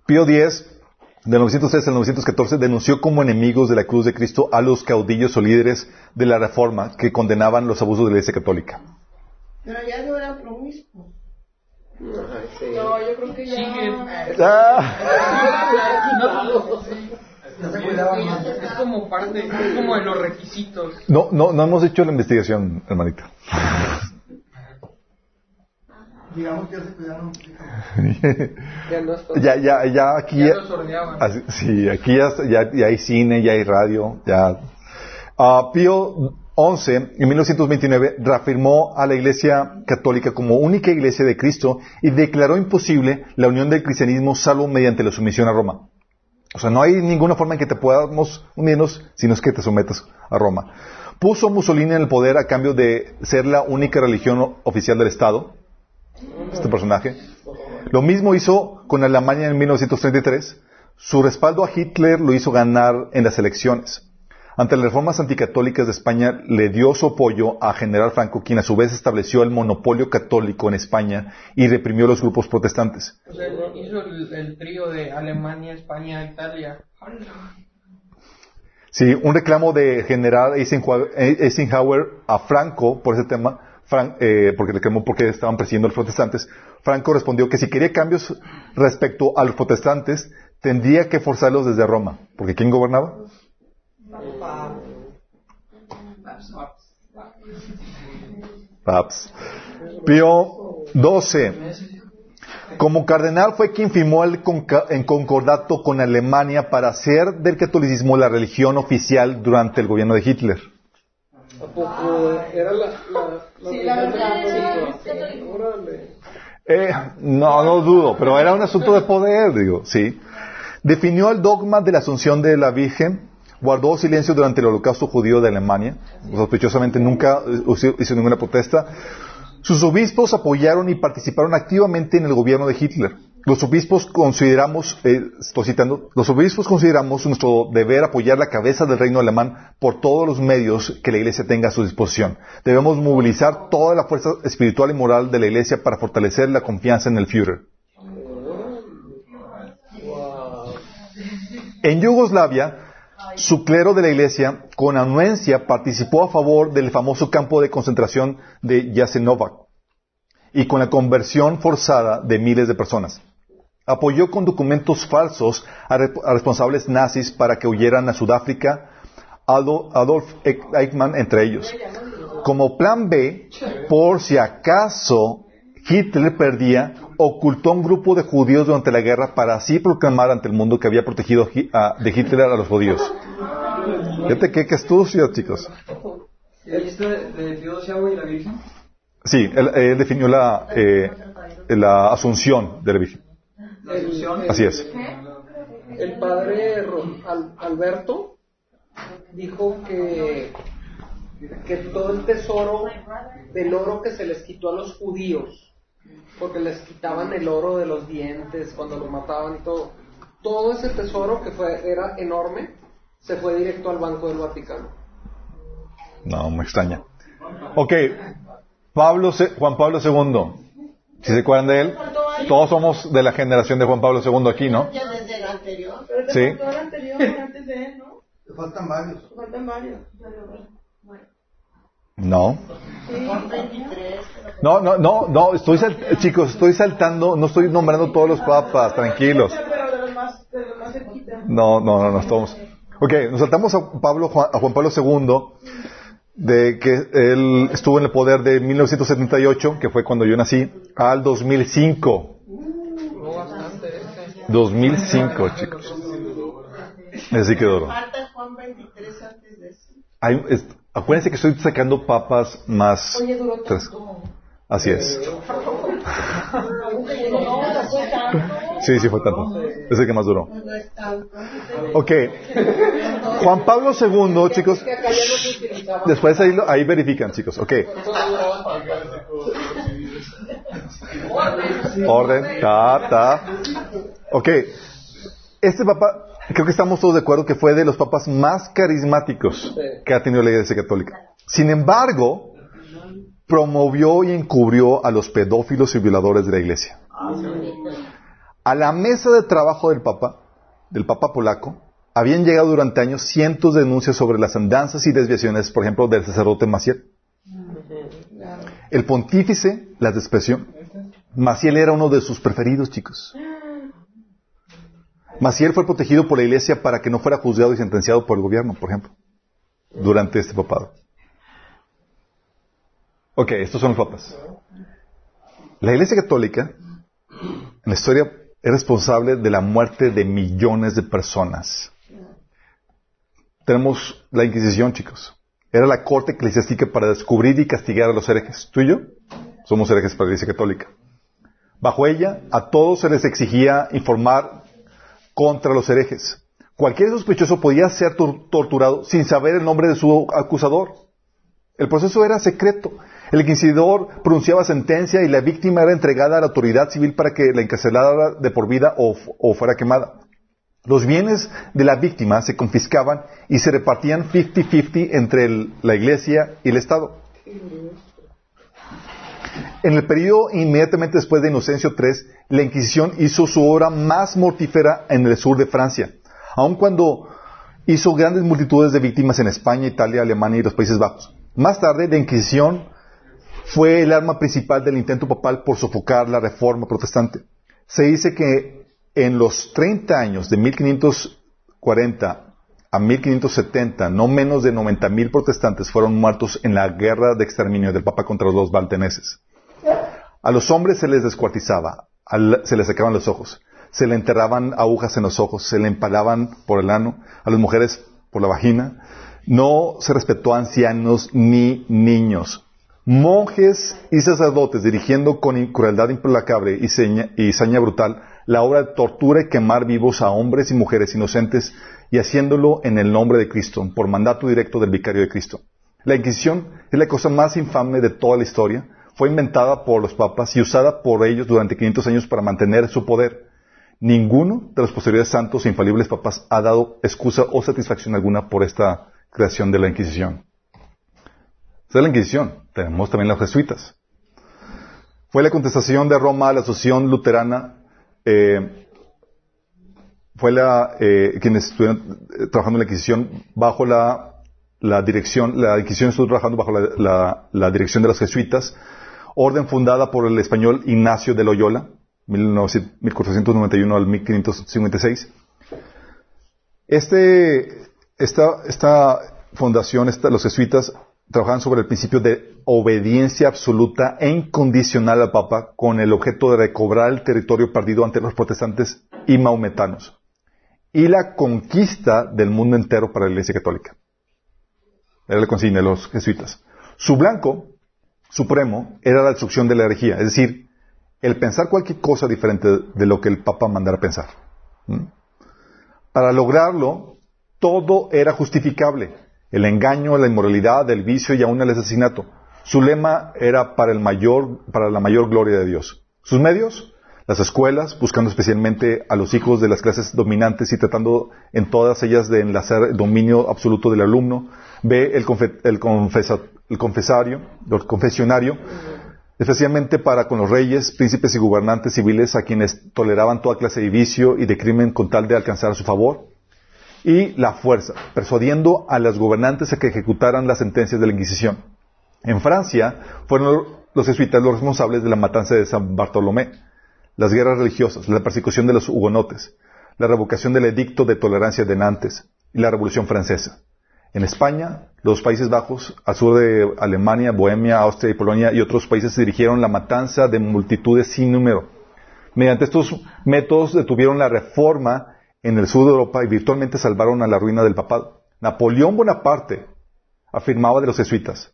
Pío X, de 903 al 914, denunció como enemigos de la cruz de Cristo a los caudillos o líderes de la Reforma que condenaban los abusos de la Iglesia Católica. Pero ya no eran promiscuos. Ay, sí. No, yo creo que ya. Siguen. Ah. Ya se cuidaban más. Es como parte, es como de los requisitos. No, no, no hemos hecho la investigación, hermanita. Digamos que ya se cuidaron un poquito. Ya no ya, ya, aquí. Ya. Así- sí, aquí ya, ya, ya hay cine, ya hay radio, ya. Ah, Pío XI, en 1929, reafirmó a la Iglesia Católica como única Iglesia de Cristo y declaró imposible la unión del cristianismo salvo mediante la sumisión a Roma. O sea, no hay ninguna forma en que te podamos unirnos si no es que te sometas a Roma. Puso Mussolini en el poder a cambio de ser la única religión oficial del Estado, este personaje. Lo mismo hizo con Alemania en 1933. Su respaldo a Hitler lo hizo ganar en las elecciones. Ante las reformas anticatólicas de España, le dio su apoyo a General Franco, quien a su vez estableció el monopolio católico en España y reprimió los grupos protestantes. O sea, hizo el, el trío de Alemania, España, Italia. Sí, un reclamo de General Eisenhower, a Franco por ese tema, eh, porque reclamó porque estaban persiguiendo a los protestantes. Franco respondió que si quería cambios respecto a los protestantes, tendría que forzarlos desde Roma. Porque ¿quién gobernaba? Paps. Pío XII. Como cardenal fue quien firmó el conca- en concordato con Alemania para hacer del catolicismo la religión oficial durante el gobierno de Hitler. Eh, no, no dudo, pero era un asunto de poder, digo, sí. Definió el dogma de la asunción de la Virgen, guardó silencio durante el holocausto judío de Alemania, sospechosamente nunca eh, hizo ninguna protesta. Sus obispos apoyaron y participaron activamente en el gobierno de Hitler. Los obispos consideramos, eh, estoy citando, los obispos consideramos nuestro deber apoyar la cabeza del reino alemán por todos los medios que la iglesia tenga a su disposición. Debemos movilizar toda la fuerza espiritual y moral de la iglesia para fortalecer la confianza en el Führer. En Yugoslavia, su clero de la iglesia, con anuencia, participó a favor del famoso campo de concentración de Jasenovac y con la conversión forzada de miles de personas. Apoyó con documentos falsos a, a responsables nazis para que huyeran a Sudáfrica, Adolf Eichmann entre ellos. Como plan B, por si acaso Hitler perdía, ocultó a un grupo de judíos durante la guerra para así proclamar ante el mundo que había protegido a- de Hitler a los judíos. Fíjate qué, qué astucio, chicos. Sí, él, él definió la, eh, la asunción de la Virgen. La Asunción. Así es. El padre Alberto dijo que, que todo el tesoro del oro que se les quitó a los judíos, porque les quitaban el oro de los dientes cuando los mataban y todo, todo ese tesoro que fue, era enorme, se fue directo al Banco del Vaticano. No, me extraña. Ok, Pablo, Juan Pablo II. Si se acuerdan de él, todos somos de la generación de Juan Pablo II aquí, ¿no? Ya desde el anterior. Sí. anterior antes de él, ¿no? Le faltan varios. Faltan varios. No. Sí. Son 23. No, no, no, no, estoy sal- chicos, estoy saltando, no estoy nombrando todos los papas, tranquilos. No, no, no, no estamos. Ok, nos saltamos a Pablo, Juan, a Juan Pablo II, de que él estuvo en el poder de 1978, que fue cuando yo nací, al 2005. No bastante. este. 2005, chicos. Así que duró. Falta Juan 23 antes de eso. Hay- es- acuérdense que estoy sacando papas más. Oye, duró tres. tanto. Así es. Tanto. Sí, sí fue tanto. Es el que más duró. Ok. Juan Pablo II, chicos. Después ahí verifican, chicos. Ok. Orden. Ta, ta. Ok. Este papa, creo que estamos todos de acuerdo que fue de los papas más carismáticos que ha tenido la Iglesia Católica. Sin embargo, promovió y encubrió a los pedófilos y violadores de la Iglesia. A la mesa de trabajo del papa, del papa polaco, habían llegado durante años cientos de denuncias sobre las andanzas y desviaciones, por ejemplo, del sacerdote Maciel. El pontífice las despreció. Maciel era uno de sus preferidos, chicos. Maciel fue protegido por la iglesia para que no fuera juzgado y sentenciado por el gobierno, por ejemplo, durante este papado. Ok, estos son los papas. La iglesia católica, en la historia, es responsable de la muerte de millones de personas. Tenemos la Inquisición, chicos. Era la corte eclesiástica para descubrir y castigar a los herejes. Tú y yo somos herejes para la Iglesia Católica. Bajo ella, a todos se les exigía informar contra los herejes. Cualquier sospechoso podía ser tor- torturado sin saber el nombre de su acusador. El proceso era secreto. El inquisidor pronunciaba sentencia y la víctima era entregada a la autoridad civil para que la encarcelara de por vida o, fuera quemada. Los bienes de la víctima se confiscaban y se repartían 50-50 entre la iglesia y el Estado. En el periodo inmediatamente después de Inocencio III, la Inquisición hizo su obra más mortífera en el sur de Francia, aun cuando hizo grandes multitudes de víctimas en España, Italia, Alemania y los Países Bajos. Más tarde, la Inquisición fue el arma principal del intento papal por sofocar la reforma protestante. Se dice que en los 30 años de 1540 a 1570, no menos de 90.000 protestantes fueron muertos en la guerra de exterminio del Papa contra los valteneses. A los hombres se les descuartizaba, se les sacaban los ojos, se le enterraban agujas en los ojos, se le empalaban por el ano, a las mujeres por la vagina. No se respetó a ancianos ni niños. Monjes y sacerdotes dirigiendo con crueldad implacable y, seña- y saña brutal la obra de tortura y quemar vivos a hombres y mujeres inocentes y haciéndolo en el nombre de Cristo, por mandato directo del vicario de Cristo. La Inquisición es la cosa más infame de toda la historia. Fue inventada por los papas y usada por ellos durante 500 años para mantener su poder. Ninguno de los posteriores santos e infalibles papas ha dado excusa o satisfacción alguna por esta creación de la Inquisición. Esa es la Inquisición. Tenemos también los jesuitas. Fue la contestación de Roma a la asociación luterana, eh, fue la, eh, quienes estuvieron eh, trabajando en la Inquisición bajo la, dirección, la Inquisición estuvo trabajando bajo la dirección de los jesuitas, orden fundada por el español Ignacio de Loyola, 1900 1491 al 1556. Este, esta, fundación, los jesuitas, trabajaban sobre el principio de obediencia absoluta e incondicional al Papa con el objeto de recobrar el territorio perdido ante los protestantes y maometanos y la conquista del mundo entero para la Iglesia Católica. Era la consigna de los jesuitas. Su blanco supremo era la destrucción de la herejía, es decir, el pensar cualquier cosa diferente de lo que el Papa mandara pensar. Para lograrlo, todo era justificable. El engaño, la inmoralidad, el vicio y aún el asesinato. Su lema era para, el mayor, para la mayor gloria de Dios. Sus medios, las escuelas, buscando especialmente a los hijos de las clases dominantes y tratando en todas ellas de enlazar el dominio absoluto del alumno. B, el, confe- el el confesario, el confesionario, especialmente para con los reyes, príncipes y gobernantes civiles a quienes toleraban toda clase de vicio y de crimen con tal de alcanzar a su favor. Y la fuerza, persuadiendo a los gobernantes a que ejecutaran las sentencias de la Inquisición. En Francia fueron los jesuitas los responsables de la matanza de San Bartolomé, las guerras religiosas, la persecución de los hugonotes, la revocación del edicto de tolerancia de Nantes y la Revolución Francesa. En España, los Países Bajos, al sur de Alemania, Bohemia, Austria y Polonia y otros países dirigieron la matanza de multitudes sin número. Mediante estos métodos detuvieron la reforma en el sur de Europa y virtualmente salvaron a la ruina del papado. Napoleón Bonaparte afirmaba de los jesuitas,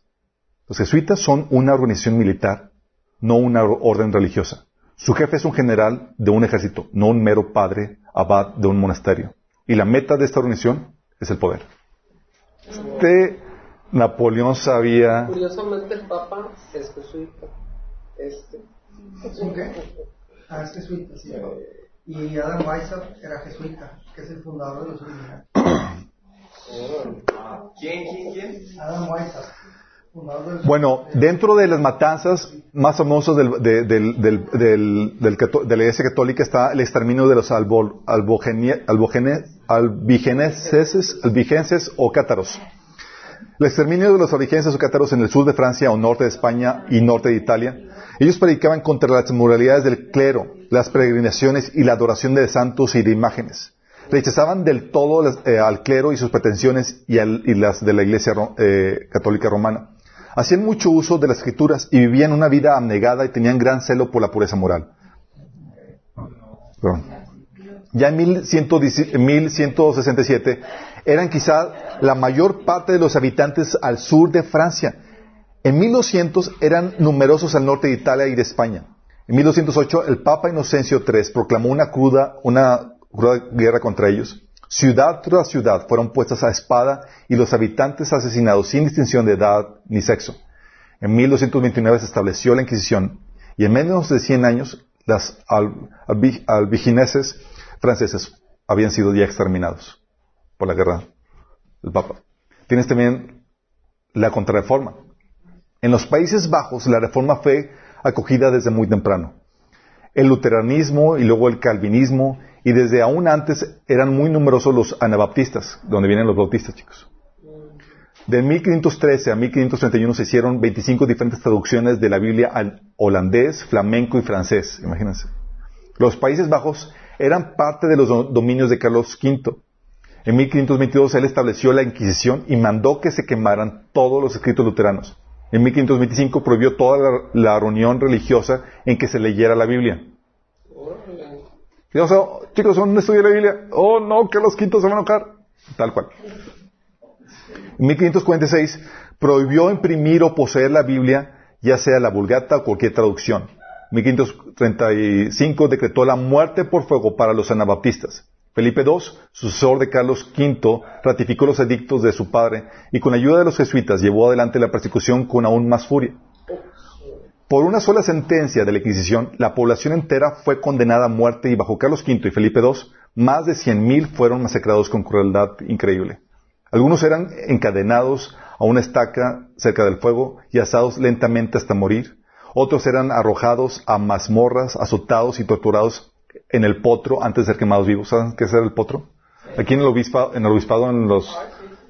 los jesuitas son una organización militar, no una orden religiosa. Su jefe es un general de un ejército, no un mero padre abad de un monasterio. Y la meta de esta organización es el poder. Este Napoleón sabía... Curiosamente el Papa es jesuita. Este. ¿Un qué? Ah, es jesuita, sí. Y Adam Weishaupt era jesuita, que es el fundador de los originales. ¿Quién, quién, quién? Adam Weishaupt, Bueno, dentro de las matanzas más famosas del- de, del- del- de la Iglesia Católica está el exterminio de los albigenses o cátaros. El exterminio de los albigenses o cátaros en el sur de Francia o norte de España y norte de Italia. Ellos predicaban contra las moralidades del clero, las peregrinaciones y la adoración de santos y de imágenes. Rechazaban del todo eh, al clero y sus pretensiones y, las de la Iglesia eh, Católica Romana. Hacían mucho uso de las escrituras y vivían una vida abnegada y tenían gran celo por la pureza moral. Ya en 1110 en 1167 eran quizá la mayor parte de los habitantes al sur de Francia. En 1200 eran numerosos al norte de Italia y de España. En 1208 el Papa Inocencio III proclamó una cruda, una cruda guerra contra ellos. Ciudad tras ciudad fueron puestas a espada y los habitantes asesinados sin distinción de edad ni sexo. En 1229 se estableció la Inquisición y en menos de 100 años las al- albi- albigeneses franceses habían sido ya exterminados por la guerra del Papa. Tienes también la contrarreforma. En los Países Bajos la reforma fue acogida desde muy temprano. El luteranismo y luego el calvinismo y desde aún antes eran muy numerosos los anabaptistas, donde vienen los bautistas, chicos. De 1513 a 1531 se hicieron 25 diferentes traducciones de la Biblia al holandés, flamenco y francés, imagínense. Los Países Bajos eran parte de los do- dominios de Carlos V. En 1522 él estableció la Inquisición y mandó que se quemaran todos los escritos luteranos. En 1525 prohibió toda la, la reunión religiosa en que se leyera la Biblia. Chicos, ¿son estudio de la Biblia? Oh, no, que los quintos se van a enojar. Tal cual. En 1546 prohibió imprimir o poseer la Biblia, ya sea la Vulgata o cualquier traducción. En 1535 decretó la muerte por fuego para los anabaptistas. Felipe II, sucesor de Carlos V, ratificó los edictos de su padre y con ayuda de los jesuitas llevó adelante la persecución con aún más furia. Por una sola sentencia de la Inquisición, la población entera fue condenada a muerte y bajo Carlos V y Felipe II, más de 100.000 fueron masacrados con crueldad increíble. Algunos eran encadenados a una estaca cerca del fuego y asados lentamente hasta morir. Otros eran arrojados a mazmorras, azotados y torturados en el potro antes de ser quemados vivos. ¿Saben qué es el potro? Aquí en el obispado, en el obispado en los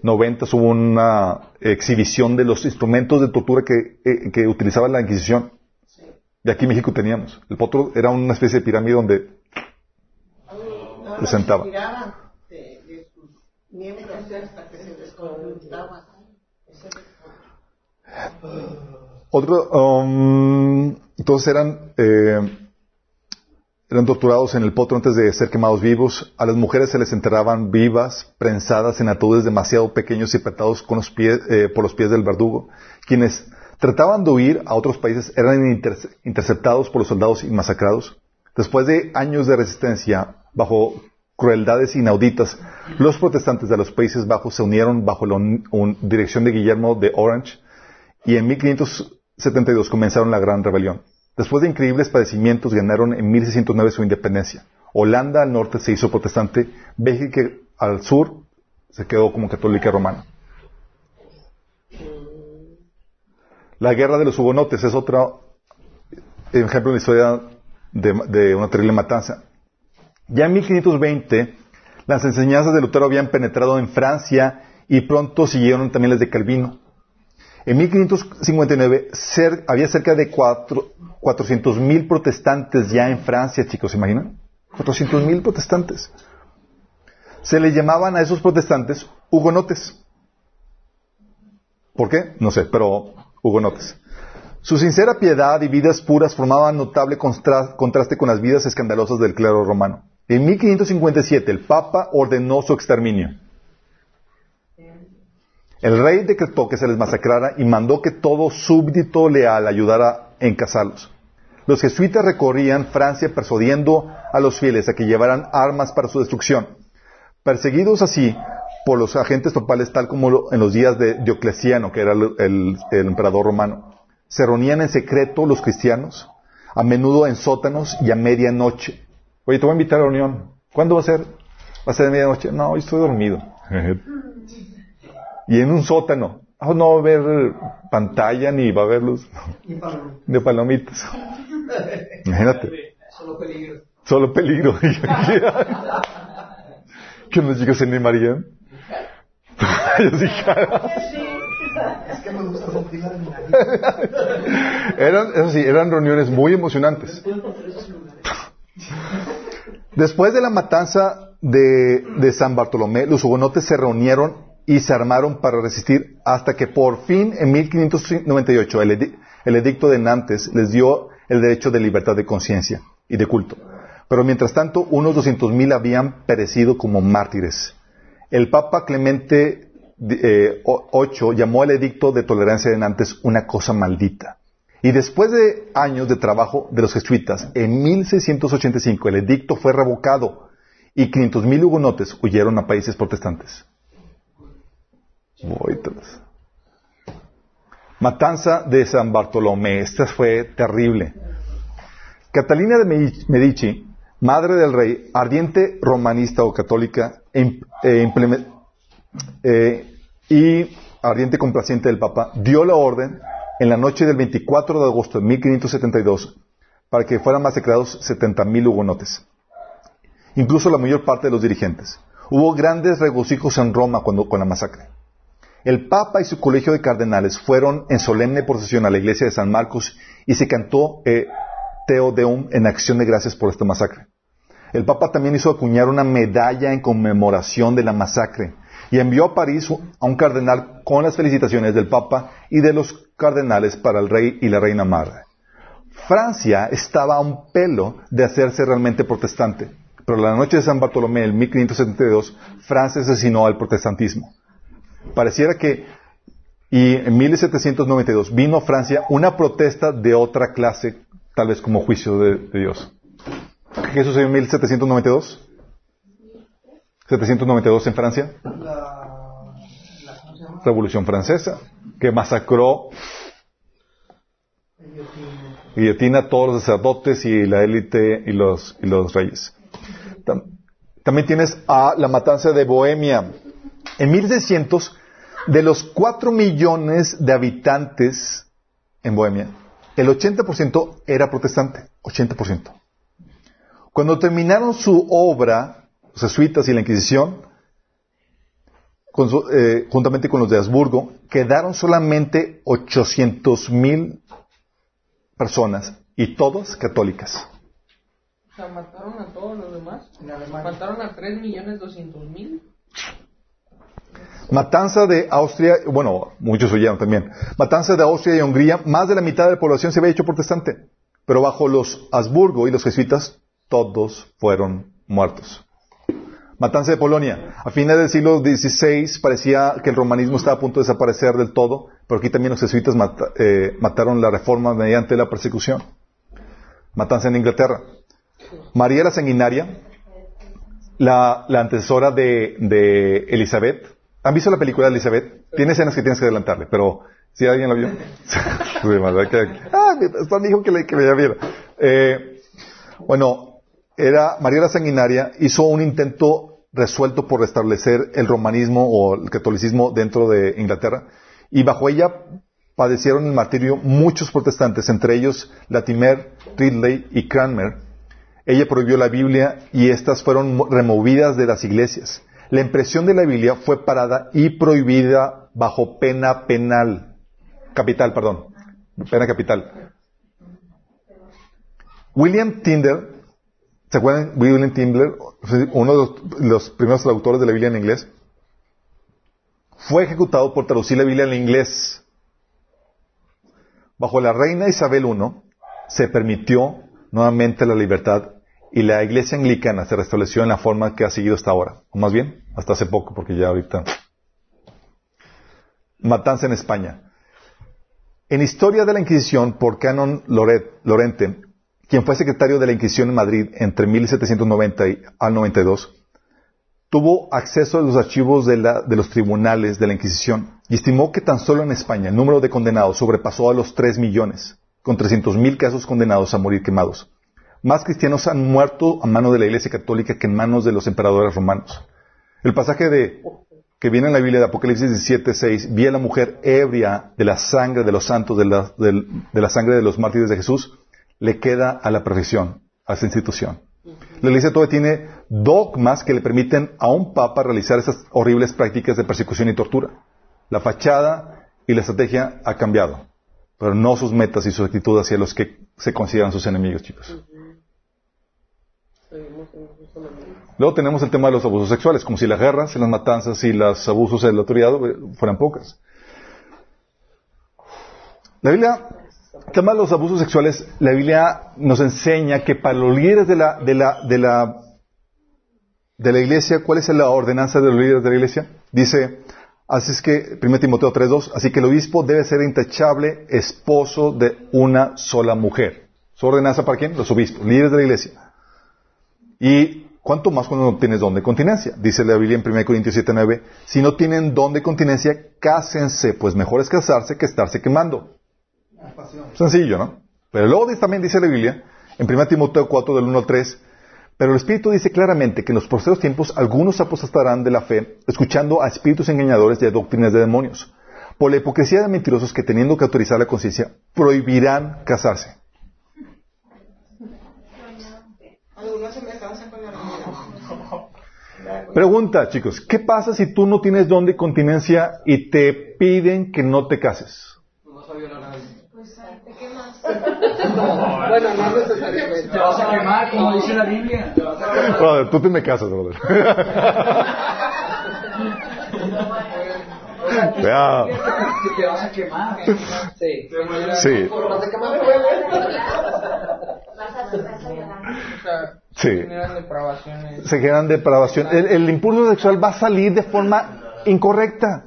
90 hubo una exhibición de los instrumentos de tortura que, eh, que utilizaba la Inquisición. Y aquí en México teníamos. El potro era una especie de pirámide donde No, Se sentaba. los tiraban de, de sus miembros hasta que se desconectaban. Otro, um, entonces eran, eh, eran torturados en el potro antes de ser quemados vivos. A las mujeres se les enterraban vivas, prensadas en ataúdes demasiado pequeños y apretados eh, por los pies del verdugo. Quienes trataban de huir a otros países eran inter- interceptados por los soldados y masacrados. Después de años de resistencia, bajo crueldades inauditas, los protestantes de los Países Bajos se unieron bajo la dirección de Guillermo de Orange y en 1572 comenzaron la Gran Rebelión. Después de increíbles padecimientos, ganaron en 1609 su independencia. Holanda al norte se hizo protestante, Bélgica al sur se quedó como católica romana. La guerra de los hugonotes es otro ejemplo de la historia de, una terrible matanza. Ya en 1520, las enseñanzas de Lutero habían penetrado en Francia y pronto siguieron también las de Calvino. En 1559 cer- había cerca de cuatro- 400.000 protestantes ya en Francia, chicos, ¿se imaginan? 400.000 protestantes. Se le llamaban a esos protestantes hugonotes. ¿Por qué? No sé, pero hugonotes. Su sincera piedad y vidas puras formaban notable contraste con las vidas escandalosas del clero romano. En 1557 el Papa ordenó su exterminio. El rey decretó que se les masacrara y mandó que todo súbdito leal ayudara a encasarlos. Los jesuitas recorrían Francia persuadiendo a los fieles a que llevaran armas para su destrucción. Perseguidos así por los agentes topales, tal como en los días de Diocleciano, que era el, el- el emperador romano, se reunían en secreto los cristianos, a menudo en sótanos y a medianoche. Oye, te voy a invitar a la reunión. ¿Cuándo va a ser? ¿Va a ser a medianoche? No, hoy estoy dormido. y en un sótano. Ah, no va a haber pantalla ni va a haber luz de palomitas. Imagínate. Solo peligro. Solo peligro. que los chicos se animarían. Yo sí, Es que me gusta sentir la eran, eso sí, eran reuniones muy emocionantes. Después de la matanza de, de San Bartolomé, los hugonotes se reunieron y se armaron para resistir hasta que por fin, en 1598, el, el edicto de Nantes les dio el derecho de libertad de conciencia y de culto. Pero mientras tanto, unos 200.000 habían perecido como mártires. El Papa Clemente eh, VIII llamó el edicto de tolerancia de Nantes una cosa maldita. Y después de años de trabajo de los jesuitas, en 1685 el edicto fue revocado y 500.000 hugonotes huyeron a países protestantes. Matanza de San Bartolomé. Esta fue terrible. Catalina de Medi- Medici, madre del rey, ardiente romanista o católica, eh, implemen- eh, y ardiente complaciente del Papa, dio la orden en la noche del 24 de agosto de 1572 para que fueran masacrados 70.000 hugonotes, incluso la mayor parte de los dirigentes. Hubo grandes regocijos en Roma cuando, con la masacre. El Papa y su colegio de cardenales fueron en solemne procesión a la iglesia de San Marcos y se cantó eh, Teo Deum en acción de gracias por esta masacre. El Papa también hizo acuñar una medalla en conmemoración de la masacre y envió a París a un cardenal con las felicitaciones del Papa y de los cardenales para el rey y la reina madre. Francia estaba a un pelo de hacerse realmente protestante, pero la noche de San Bartolomé, en 1572, Francia asesinó al protestantismo. Pareciera que, y en 1792 vino a Francia una protesta de otra clase, tal vez como juicio de, Dios. ¿Qué sucedió en 1792? 792 en Francia. Revolución Francesa, que masacró Guillotina. a todos los sacerdotes y la élite y los, y los reyes. Tam- También tienes a la matanza de Bohemia. En 1600, de los 4 millones de habitantes en Bohemia, el 80% era protestante. 80%. Cuando terminaron su obra, los jesuitas y la Inquisición, con su- eh, juntamente con los de Habsburgo, quedaron solamente 800 mil personas y todas católicas. O sea, mataron a todos los demás. Mataron a 3 millones 200 mil. Matanza de Austria, bueno, muchos huyeron también. Matanza de Austria y Hungría, más de la mitad de la población se había hecho protestante. Pero bajo los Habsburgo y los jesuitas, todos fueron muertos. Matanza de Polonia. A fines del siglo XVI parecía que el romanismo estaba a punto de desaparecer del todo, pero aquí también los jesuitas eh, mataron la reforma mediante la persecución. Matanza en Inglaterra. María la Sanguinaria, la, la antecesora de, de Elizabeth. ¿Han visto la película de Elizabeth? Tiene escenas que tienes que adelantarle, pero ¿Sí alguien la vio? Ah, mi me dijo que, le, que la viera. Eh, bueno, era María la Sanguinaria hizo un intento resuelto por restablecer el romanismo o el catolicismo dentro de Inglaterra y bajo ella padecieron el martirio muchos protestantes, entre ellos Latimer, Ridley y Cranmer. Ella prohibió la Biblia y estas fueron mo- removidas de las iglesias. La impresión de la Biblia fue parada y prohibida bajo pena penal, capital, perdón, pena capital. William Tyndale, ¿se acuerdan? William Tyndale, uno de los, los primeros traductores de la Biblia en inglés, fue ejecutado por traducir la Biblia en inglés. Bajo la reina Isabel I se permitió nuevamente la libertad y la iglesia anglicana se restableció en la forma que ha seguido hasta ahora. O más bien, hasta hace poco, porque ya ahorita. Matanza en España. En Historia de la Inquisición por Canon Loret- Lorente, quien fue secretario de la Inquisición en Madrid entre 1790 y- al 92, tuvo acceso a los archivos de, de los tribunales de la Inquisición y estimó que tan solo en España el número de condenados sobrepasó a los 3 millones, con 300.000 casos condenados a morir quemados. Más cristianos han muerto a mano de la Iglesia Católica que en manos de los emperadores romanos. El pasaje que viene en la Biblia de Apocalipsis 17, 6, vi a la mujer ebria de la sangre de los santos, de la, del- de la sangre de los mártires de Jesús, le queda a la perfección, a esa institución. La Iglesia todavía tiene dogmas que le permiten a un papa realizar esas horribles prácticas de persecución y tortura. La fachada y la estrategia ha cambiado, pero no sus metas y su actitud hacia los que se consideran sus enemigos, chicos. Seguimos en justo lo mismo. Luego tenemos el tema de los abusos sexuales, como si las guerras, y las matanzas y los abusos de la autoridad eh, fueran pocas. La Biblia, el tema de los abusos sexuales, la Biblia nos enseña que para los líderes de la, de la, de la, de la iglesia, ¿cuál es la ordenanza de los líderes de la iglesia? Dice, así es que, 1 Timoteo 3.2, así que el obispo debe ser intachable esposo de una sola mujer. ¿Su ordenanza para quién? Los obispos, líderes de la iglesia. Y cuánto más cuando no tienes don de continencia. Dice la Biblia en 1 Corintios 7:9, si no tienen don de continencia, cásense, pues mejor es casarse que estarse quemando. Sencillo, ¿no? Pero luego también dice la Biblia, en 1 Timoteo 4 del 1 al 3, pero el Espíritu dice claramente que en los próximos tiempos algunos apostatarán de la fe, escuchando a espíritus engañadores y a doctrinas de demonios. Por la hipocresía de mentirosos que teniendo que autorizar la conciencia, prohibirán casarse. Algunos se me cansan con la realidad. Pregunta, chicos, ¿qué pasa si tú no tienes don de continencia y te piden que no te cases? No sabía la nada. Pues te quemas. Bueno, no necesariamente. Te vas a quemar, como dice la Biblia. Te vas a quemar. Brother, tú te me casas, brother. Que te vas a quemar. Sí. Sí, O sea, Sí. generan depravaciones. se generan depravación. El, el impulso sexual va a salir de forma incorrecta.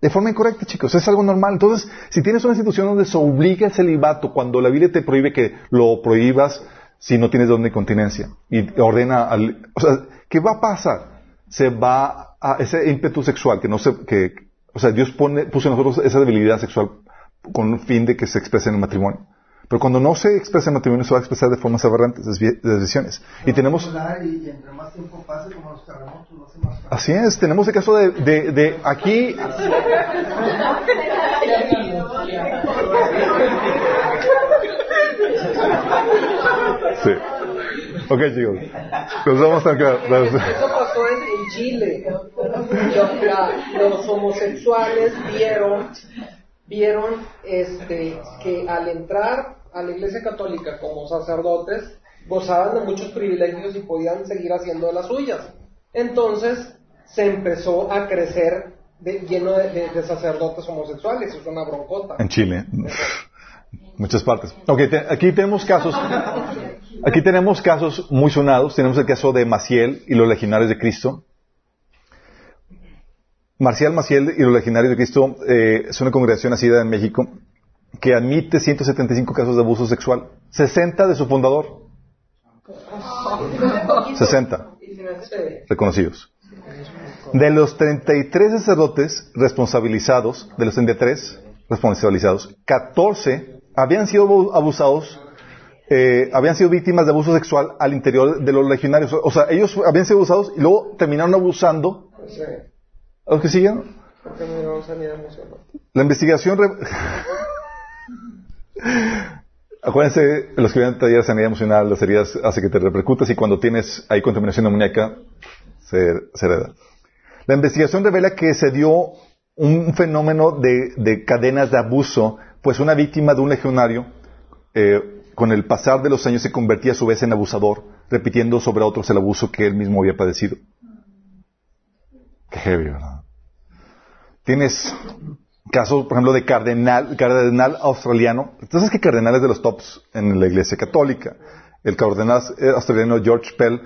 De forma incorrecta, chicos. Es algo normal. Entonces, si tienes una institución donde se obliga el celibato, cuando la Biblia te prohíbe que lo prohíbas si no tienes don de continencia, y ordena al... O sea, ¿qué va a pasar? Se va a... Ese ímpetu sexual que no se... Que, o sea, Dios pone, puso en nosotros esa debilidad sexual con un fin de que se exprese en el matrimonio. Pero cuando no se expresa en matrimonio, se va a expresar de formas aberrantes, desvi- desviaciones. Y tenemos... Y, y entre más tiempo pase, como los terremotos, lo hace más fácil. Así es, tenemos el caso de, de, de aquí. Sí. Ok, chicos. Nos vamos a quedar. Eso pasó en, Chile. Los, los homosexuales vieron, vieron este, que al entrar a la Iglesia Católica como sacerdotes gozaban de muchos privilegios y podían seguir haciendo de las suyas. Entonces se empezó a crecer de- lleno de, sacerdotes homosexuales. Es una broncota. En Chile. Muchas partes. Ok, aquí tenemos casos. Aquí tenemos casos muy sonados. Tenemos el caso de Maciel y los legionarios de Cristo. Marcial Maciel y los legionarios de Cristo eh, es una congregación nacida en México que admite 175 casos de abuso sexual. 60 de su fundador. 60 Y se me hace- reconocidos. De los 33 sacerdotes responsabilizados, de los 33 responsabilizados. 14 habían sido abu- abusados, eh, habían sido víctimas de abuso sexual al interior de los legionarios. O sea, ellos habían sido abusados y luego terminaron abusando a los que siguen. La investigación... re- Acuérdense, los que ven talleres de sanidad emocional, las heridas hace que te repercutas y cuando tienes ahí contaminación amoníaca, se, hereda. La investigación revela que se dio un fenómeno de, de cadenas de abuso, pues una víctima de un legionario, eh, con el pasar de los años se convertía a su vez en abusador, repitiendo sobre otros el abuso que él mismo había padecido. Qué heavy, ¿verdad? Tienes casos, por ejemplo, de cardenal, cardenal australiano. Entonces, que cardenal es de los tops en la Iglesia Católica. El cardenal australiano George Pell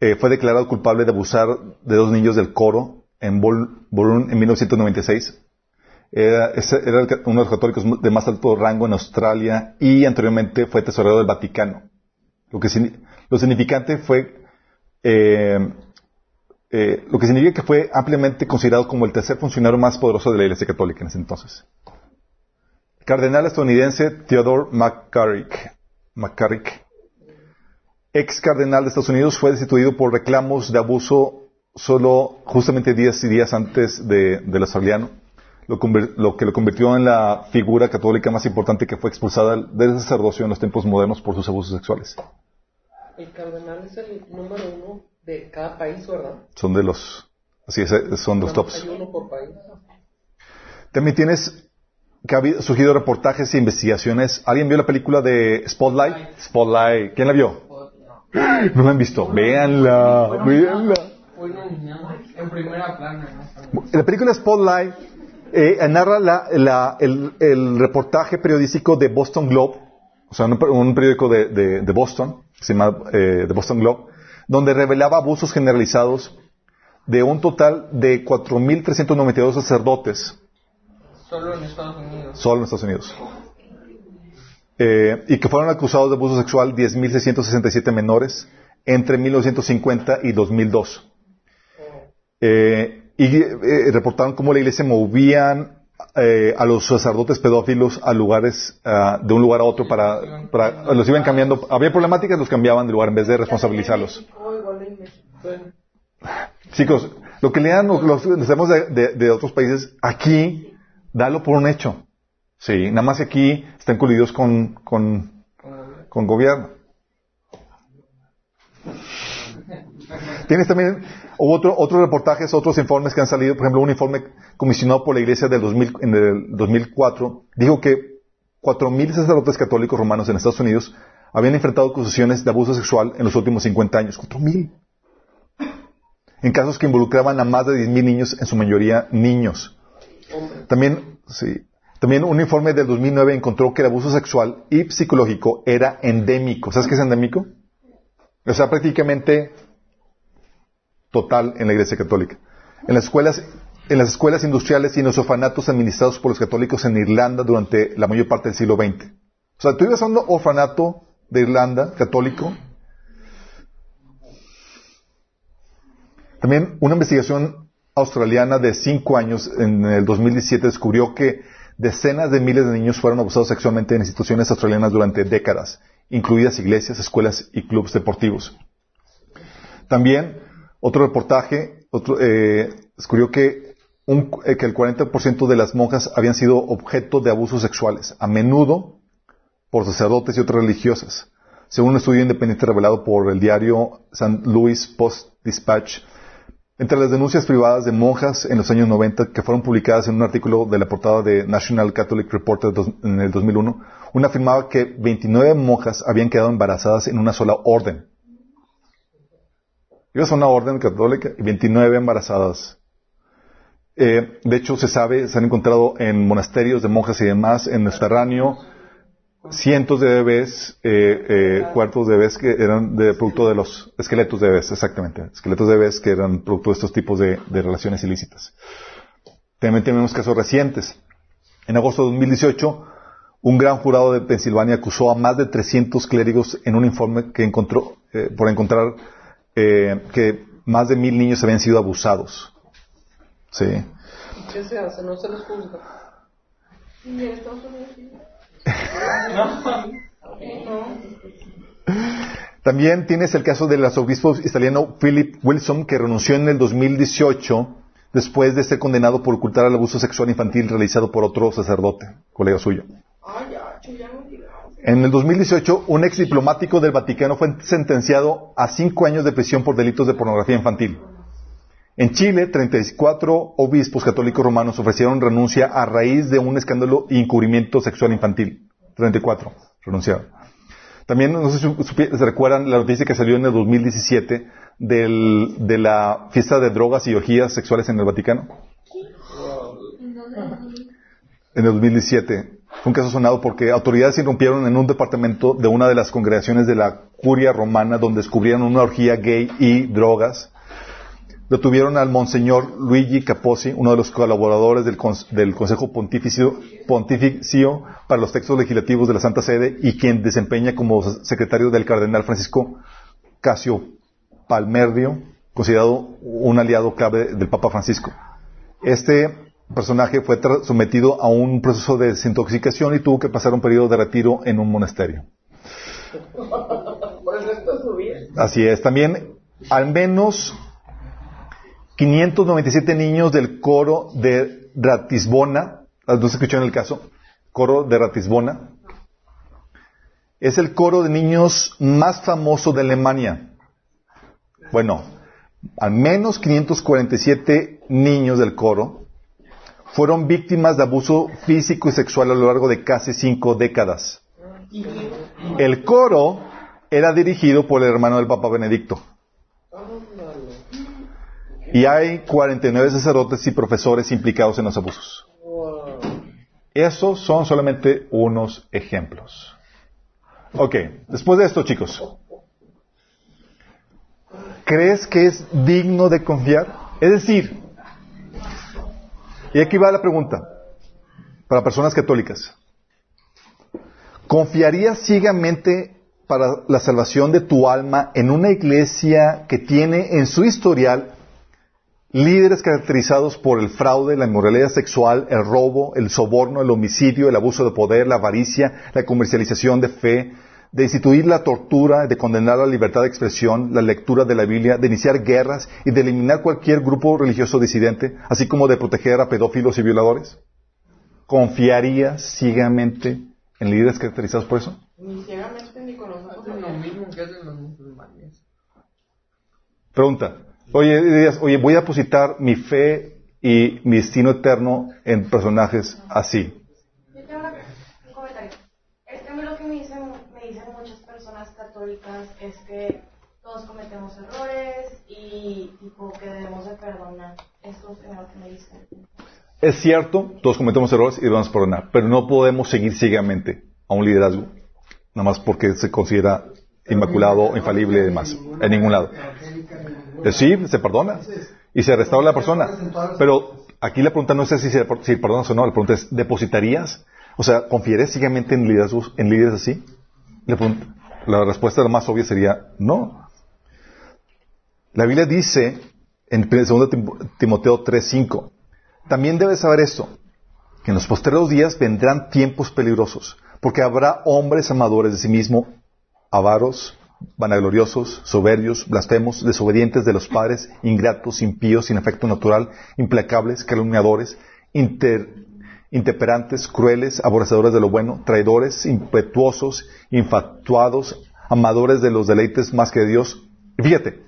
eh, fue declarado culpable de abusar de dos niños del coro en Bologne en 1996. Era, uno de los católicos de más alto rango en Australia y anteriormente fue tesorero del Vaticano. Lo que lo significante fue eh, eh, lo que significa que fue ampliamente considerado como el tercer funcionario más poderoso de la Iglesia Católica en ese entonces. El cardenal estadounidense Theodore McCarrick, McCarrick, ex cardenal de Estados Unidos, fue destituido por reclamos de abuso solo justamente días y días antes de, del australiano, lo, lo que lo convirtió en la figura católica más importante que fue expulsada del sacerdocio en los tiempos modernos por sus abusos sexuales. El cardenal es el número uno de cada país, ¿verdad? Son de los, así es, eh, son los tops. Hay uno por país. También tienes que ha surgido reportajes e investigaciones. ¿Alguien vio la película de Spotlight? Spotlight. ¿Quién la vio? No la han visto. Véanla, véanla. En primera plana. La película Spotlight eh, narra la- la- el, el reportaje periodístico de Boston Globe, o sea, un, un periódico de, de- de Boston, que se llama eh, The Boston Globe, donde revelaba abusos generalizados de un total de 4.392 sacerdotes Solo en Estados Unidos. solo en Estados Unidos. Eh, y que fueron acusados de abuso sexual 10.667 menores entre 1950 y 2002. Eh, y eh, reportaron cómo la iglesia movían eh, a los sacerdotes pedófilos a lugares, ah, de un lugar a otro para, para- los iban cambiando. Había problemáticas, los cambiaban de lugar en vez de responsabilizarlos. Chicos, lo que lean los, los, de, de- de otros países, aquí, dalo por un hecho. Sí, nada más que aquí están colididos con, con, con gobierno. Tienes también otro, otros reportajes, otros informes que han salido, por ejemplo, un informe comisionado por la Iglesia del 2000 en el 2004, dijo que 4.000 sacerdotes católicos romanos en Estados Unidos habían enfrentado acusaciones de abuso sexual en los últimos 50 años. 4.000 en casos que involucraban a más de 10.000 niños, en su mayoría niños. También, sí, también un informe del 2009 encontró que el abuso sexual y psicológico era endémico. ¿Sabes qué es endémico? O sea, prácticamente total en la Iglesia Católica. En las escuelas, en las escuelas industriales y en los orfanatos administrados por los católicos en Irlanda durante la mayor parte del siglo XX. O sea, tú ibas orfanato de Irlanda católico También una investigación australiana de cinco años en el 2017 descubrió que decenas de miles de niños fueron abusados sexualmente en instituciones australianas durante décadas, incluidas iglesias, escuelas y clubes deportivos. También otro reportaje eh, descubrió que, un- eh, que el 40% de las monjas habían sido objeto de abusos sexuales, a menudo por sacerdotes y otras religiosas. Según un estudio independiente revelado por el diario St. Louis Post Dispatch, entre las denuncias privadas de monjas en los años 90 que fueron publicadas en un artículo de la portada de National Catholic Reporter en el 2001, una afirmaba que 29 monjas habían quedado embarazadas en una sola orden. Ibas a una orden católica y 29 embarazadas. Eh, de hecho, se sabe, se han encontrado en monasterios de monjas y demás, en el Mediterráneo, cientos de bebés, eh, eh, cuartos de bebés que eran de producto de los esqueletos de bebés, exactamente, esqueletos de bebés que eran producto de estos tipos de, relaciones ilícitas. También tenemos casos recientes. En agosto de 2018, un gran jurado de Pensilvania acusó a más de 300 clérigos en un informe que encontró, eh, por encontrar eh, que más de mil niños habían sido abusados. Sí. ¿Qué se hace? No se les juzga. ¿Y en Estados Unidos. También tienes el caso del arzobispo italiano Philip Wilson, que renunció en el 2018 después de ser condenado por ocultar el abuso sexual infantil realizado por otro sacerdote, colega suyo. Ya, che, ya no tiramos. En el 2018, un ex diplomático del Vaticano fue sentenciado a cinco años de prisión por delitos de pornografía infantil. En Chile, 34 obispos católicos romanos ofrecieron renuncia a raíz de un escándalo de encubrimiento sexual infantil. 34 renunciaron. También, no sé si se recuerdan la noticia que salió en el 2017 del- de la fiesta de drogas y orgías sexuales en el Vaticano. En el 2017. Fue un caso sonado porque autoridades irrumpieron en un departamento de una de las congregaciones de la curia romana donde descubrieron una orgía gay y drogas. Detuvieron al monseñor Luigi Capozzi, uno de los colaboradores del, cons- del Consejo Pontificio, Pontificio para los textos legislativos de la Santa Sede y quien desempeña como secretario del cardenal Francisco Casio Palmerio, considerado un aliado clave del Papa Francisco. Este personaje fue sometido a un proceso de desintoxicación y tuvo que pasar un periodo de retiro en un monasterio. Por el resto de su vida. Así es. También al menos 597 niños del coro de Ratisbona, no se escuchó en el caso, coro de Ratisbona, es el coro de niños más famoso de Alemania. Bueno, al menos 547 niños del coro fueron víctimas de abuso físico y sexual a lo largo de casi cinco décadas. El coro era dirigido por el hermano del Papa Benedicto. Y hay 49 sacerdotes y profesores implicados en los abusos. Esos son solamente unos ejemplos. Ok, después de esto, chicos. ¿Crees que es digno de confiar? Es decir, y aquí va la pregunta, para personas católicas. ¿Confiarías ciegamente para la salvación de tu alma en una iglesia que tiene en su historial líderes caracterizados por el fraude, la inmoralidad sexual, el robo, el soborno, el homicidio, el abuso de poder, la avaricia, la comercialización de fe, de instituir la tortura, de condenar la libertad de expresión, la lectura de la Biblia, de iniciar guerras y de eliminar cualquier grupo religioso disidente, así como de proteger a pedófilos y violadores? ¿Confiarías ciegamente en líderes caracterizados por eso? Ni ciegamente ni con Hacen lo mismo que hacen los musulmanes. Pregunta. Oye, dirías, oye, voy a depositar mi fe y mi destino eterno en personajes así. Yo tengo una- un comentario. Es que a mí lo que me dicen, me dicen muchas personas católicas es que todos cometemos errores y tipo que debemos de perdonar. Eso es lo que me dicen. Es cierto, todos cometemos errores y debemos perdonar, pero no podemos seguir ciegamente a un liderazgo, nada más porque se considera inmaculado, infalible y demás, en ningún lado. Sí, se perdona y se restaura la persona, pero aquí la pregunta no es si, se, si perdonas o no, la pregunta es, ¿depositarías? O sea, ¿confiarías ciegamente en líderes así? La, pregunta- la respuesta más obvia sería no. La Biblia dice en 2 Timoteo 3:5, también debes saber esto, que en los postreros días vendrán tiempos peligrosos, porque habrá hombres amadores de sí mismo, avaros, vanagloriosos, soberbios, blasfemos, desobedientes de los padres, ingratos, impíos, sin afecto natural, implacables, calumniadores, inter- intemperantes, crueles, aborrecedores de lo bueno, traidores, impetuosos, infatuados, amadores de los deleites más que de Dios. Fíjate,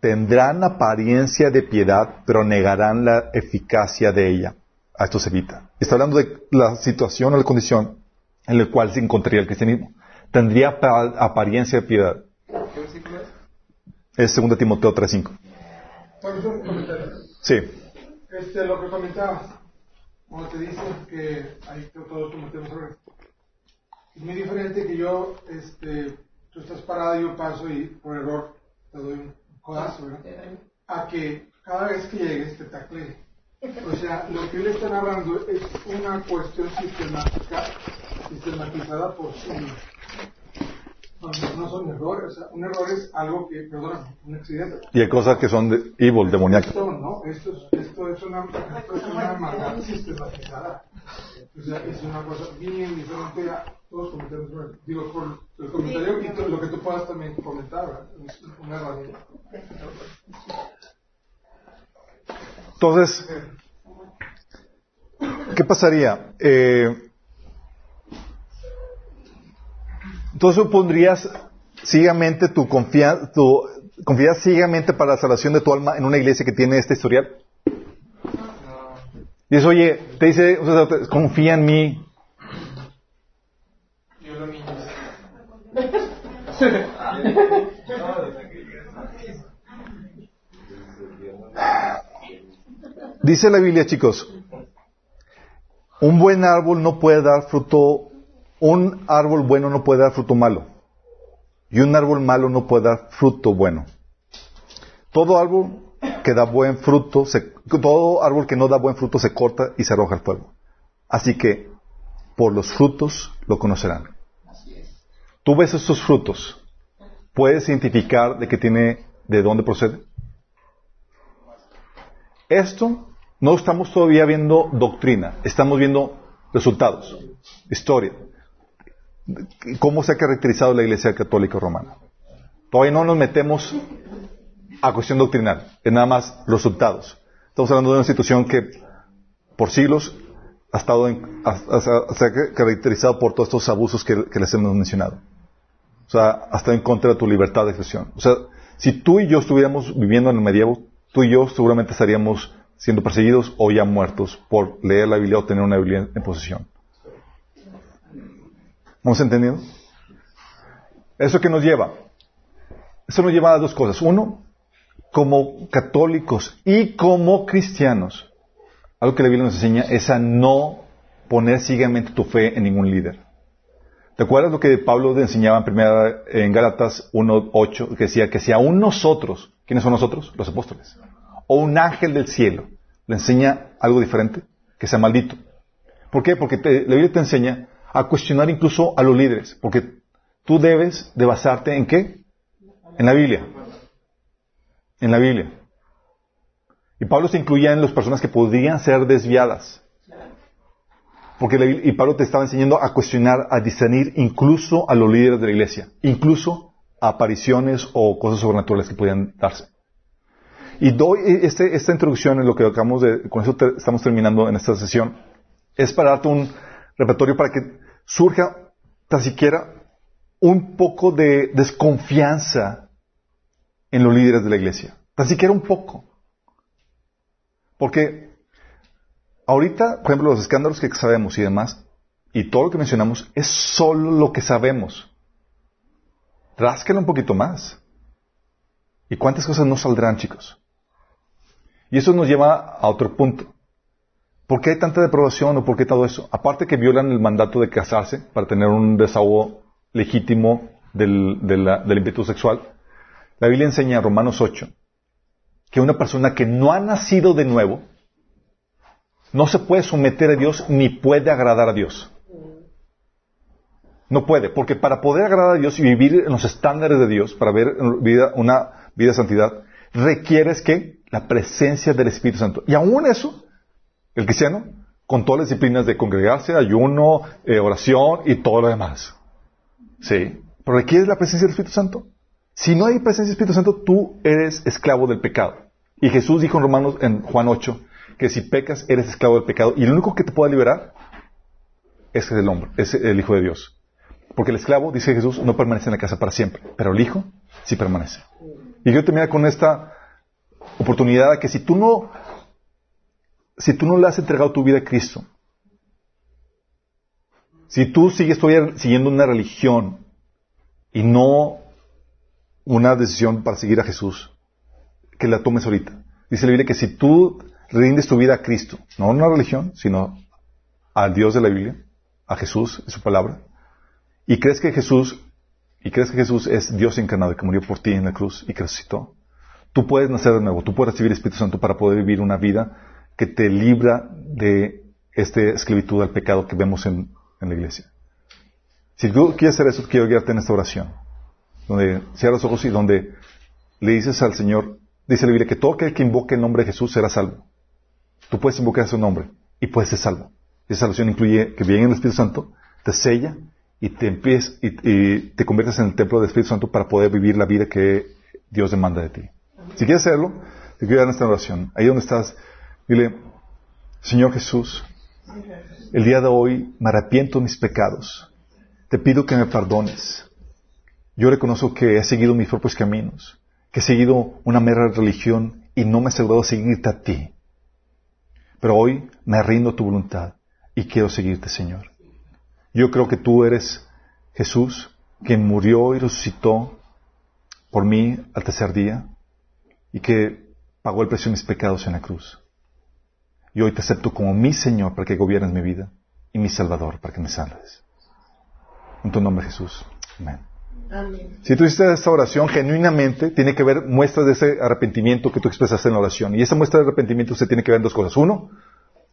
tendrán apariencia de piedad, pero negarán la eficacia de ella. A esto se evita. Está hablando de la situación o la condición en la cual se encontraría el cristianismo. Tendría pa- apariencia de piedad. ¿Qué versículo es? Es 2 Timoteo 3.5. Por eso un comentario. Sí. Este, lo que comentabas, cuando te dicen que ahí to- todos cometemos errores. Es muy diferente que yo, este, tú estás parado y yo paso y por error te doy un codazo, ¿verdad? A que cada vez que llegues te tacle. O sea, lo que él está narrando es una cuestión sistemática, sistematizada por sí mismo. No, son errores, o sea, un error es algo que, perdón, un accidente. Y hay cosas que son de evil, demoníacas. Esto no, esto es, esto es una, esto es una maldad sistematizada. O sea, es una cosa bien diferente a todos cometemos errores. Digo, por el comentario y to- lo que tú puedas también comentar, ¿verdad? Es una herramienta. Entonces, ¿qué pasaría? Eh, entonces pondrías ciegamente tu confianza, tu confianza ciegamente para la salvación de tu alma en una iglesia que tiene este historial. Dices, oye, te dice, confía en mí. Dice la Biblia, chicos, un buen árbol no puede dar fruto, un árbol bueno no puede dar fruto malo. Y un árbol malo no puede dar fruto bueno. Todo árbol que da buen fruto, se- todo árbol que no da buen fruto se corta y se arroja al fuego. Así que, por los frutos lo conocerán. Tú ves estos frutos, puedes identificar de qué tiene, de dónde procede. Esto no estamos todavía viendo doctrina, estamos viendo resultados, historia, cómo se ha caracterizado la Iglesia Católica Romana. Todavía no nos metemos a cuestión doctrinal, es nada más resultados. Estamos hablando de una situación que por siglos ha estado en- se ha caracterizado por todos estos abusos que, que les hemos mencionado. O sea, ha estado en contra de tu libertad de expresión. O sea, si tú y yo estuviéramos viviendo en el medievo, tú y yo seguramente estaríamos siendo perseguidos o ya muertos por leer la Biblia o tener una Biblia en posesión. ¿Vamos entendiendo? ¿Eso qué nos lleva? Eso nos lleva a dos cosas. Uno, como católicos y como cristianos, algo que la Biblia nos enseña es a no poner ciegamente tu fe en ningún líder. ¿Te acuerdas lo que Pablo te enseñaba en, primera, en Gálatas 1.8? Que decía que si aún nosotros, ¿quiénes son nosotros? Los apóstoles. O un ángel del cielo le enseña algo diferente, que sea maldito. ¿Por qué? Porque la Biblia te enseña a cuestionar incluso a los líderes. Porque tú debes de basarte en qué? En la Biblia. En la Biblia. Y Pablo se incluía en las personas que podrían ser desviadas. Porque y Pablo te estaba enseñando a cuestionar, a discernir incluso a los líderes de la iglesia, incluso a apariciones o cosas sobrenaturales que podían darse. Y doy este- esta introducción en lo que acabamos de, con eso te- estamos terminando en esta sesión, es para darte un repertorio para que surja tan siquiera un poco de desconfianza en los líderes de la iglesia. Tan siquiera un poco. Porque ahorita, por ejemplo, los escándalos que sabemos y demás, y todo lo que mencionamos, es solo lo que sabemos. Rásquelo un poquito más. ¿Y cuántas cosas no saldrán, chicos? Y eso nos lleva a otro punto. ¿Por qué hay tanta deprobación o por qué todo eso? Aparte que violan el mandato de casarse para tener un desahogo legítimo del, de del sexual, la Biblia enseña en Romanos 8 que una persona que no ha nacido de nuevo no se puede someter a Dios ni puede agradar a Dios. No puede, porque para poder agradar a Dios y vivir en los estándares de Dios, para ver vida- una vida de santidad, requieres que la presencia del Espíritu Santo. Y aún eso, el cristiano, con todas las disciplinas de congregarse, ayuno, eh, oración y todo lo demás. Sí. Pero requieres la presencia del Espíritu Santo. Si no hay presencia del Espíritu Santo, tú eres esclavo del pecado. Y Jesús dijo en Romanos, en Juan 8, que si pecas, eres esclavo del pecado. Y el único que te puede liberar es el hombre, es el Hijo de Dios. Porque el esclavo, dice Jesús, no permanece en la casa para siempre. Pero el Hijo sí permanece. Y yo terminar con esta oportunidad que si tú no, si tú no le has entregado tu vida a Cristo, si tú sigues todavía siguiendo una religión y no una decisión para seguir a Jesús, que la tomes ahorita. Dice la Biblia que si tú rindes tu vida a Cristo, no a una religión, sino al Dios de la Biblia, a Jesús su palabra, y crees que Jesús, y crees que Jesús es Dios encarnado que murió por ti en la cruz y que resucitó, tú puedes nacer de nuevo, tú puedes recibir el Espíritu Santo para poder vivir una vida que te libra de esta esclavitud al pecado que vemos en, la iglesia. Si tú quieres hacer eso, quiero guiarte en esta oración, donde cierras los ojos y donde le dices al Señor, dice la Biblia, que todo aquel que invoque el nombre de Jesús será salvo. Tú puedes invocar su nombre y puedes ser salvo. Esa salvación incluye que viene el Espíritu Santo, te sella y te empiezas y, y te conviertes en el templo del Espíritu Santo para poder vivir la vida que Dios demanda de ti. Si quieres hacerlo, te quiero dar esta oración. Ahí donde estás, dile, Señor Jesús, el día de hoy me arrepiento de mis pecados. Te pido que me perdones. Yo reconozco que he seguido mis propios caminos, que he seguido una mera religión y no me he asegurado seguirte a ti. Pero hoy me rindo a tu voluntad y quiero seguirte, Señor. Yo creo que tú eres Jesús, quien murió y resucitó por mí al tercer día y que pagó el precio de mis pecados en la cruz. Y hoy te acepto como mi Señor para que gobiernes mi vida y mi Salvador para que me salves. En tu nombre, Jesús. Amén. Amén. Si tú hiciste esta oración genuinamente, tiene que ver muestras de ese arrepentimiento que tú expresaste en la oración. Y esa muestra de arrepentimiento se tiene que ver en dos cosas. Uno,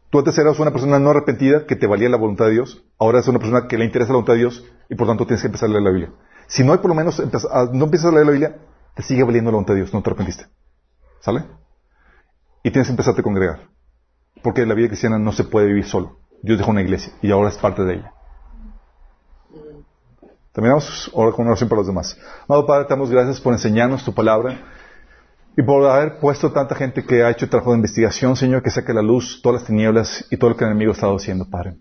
tú antes eras una persona no arrepentida que te valía la voluntad de Dios. Ahora eres una persona que le interesa la voluntad de Dios y por tanto tienes que empezar a leer la Biblia. Si no hay por lo menos, no empiezas a leer la Biblia, te sigue valiendo la voluntad de Dios, no te arrepentiste. ¿Sale? Y tienes que empezarte a congregar. Porque la vida cristiana no se puede vivir solo. Dios dejó una iglesia y ahora es parte de ella. Terminamos ahora con una oración para los demás. Amado Padre, te damos gracias por enseñarnos tu palabra y por haber puesto tanta gente que ha hecho trabajo de investigación, Señor, que saque la luz todas las tinieblas y todo lo que el enemigo ha estado haciendo, Padre.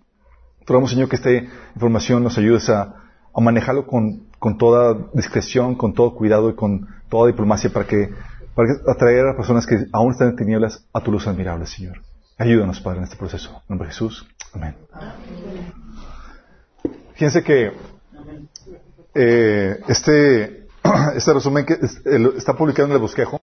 Te Señor, que esta información nos ayudes a, manejarlo con, toda discreción, con todo cuidado y con toda diplomacia para que, para atraer a personas que aún están en tinieblas a tu luz admirable, Señor. Ayúdanos, Padre, en este proceso. En nombre de Jesús. Amén. Fíjense que eh, este, este resumen que está publicado en el bosquejo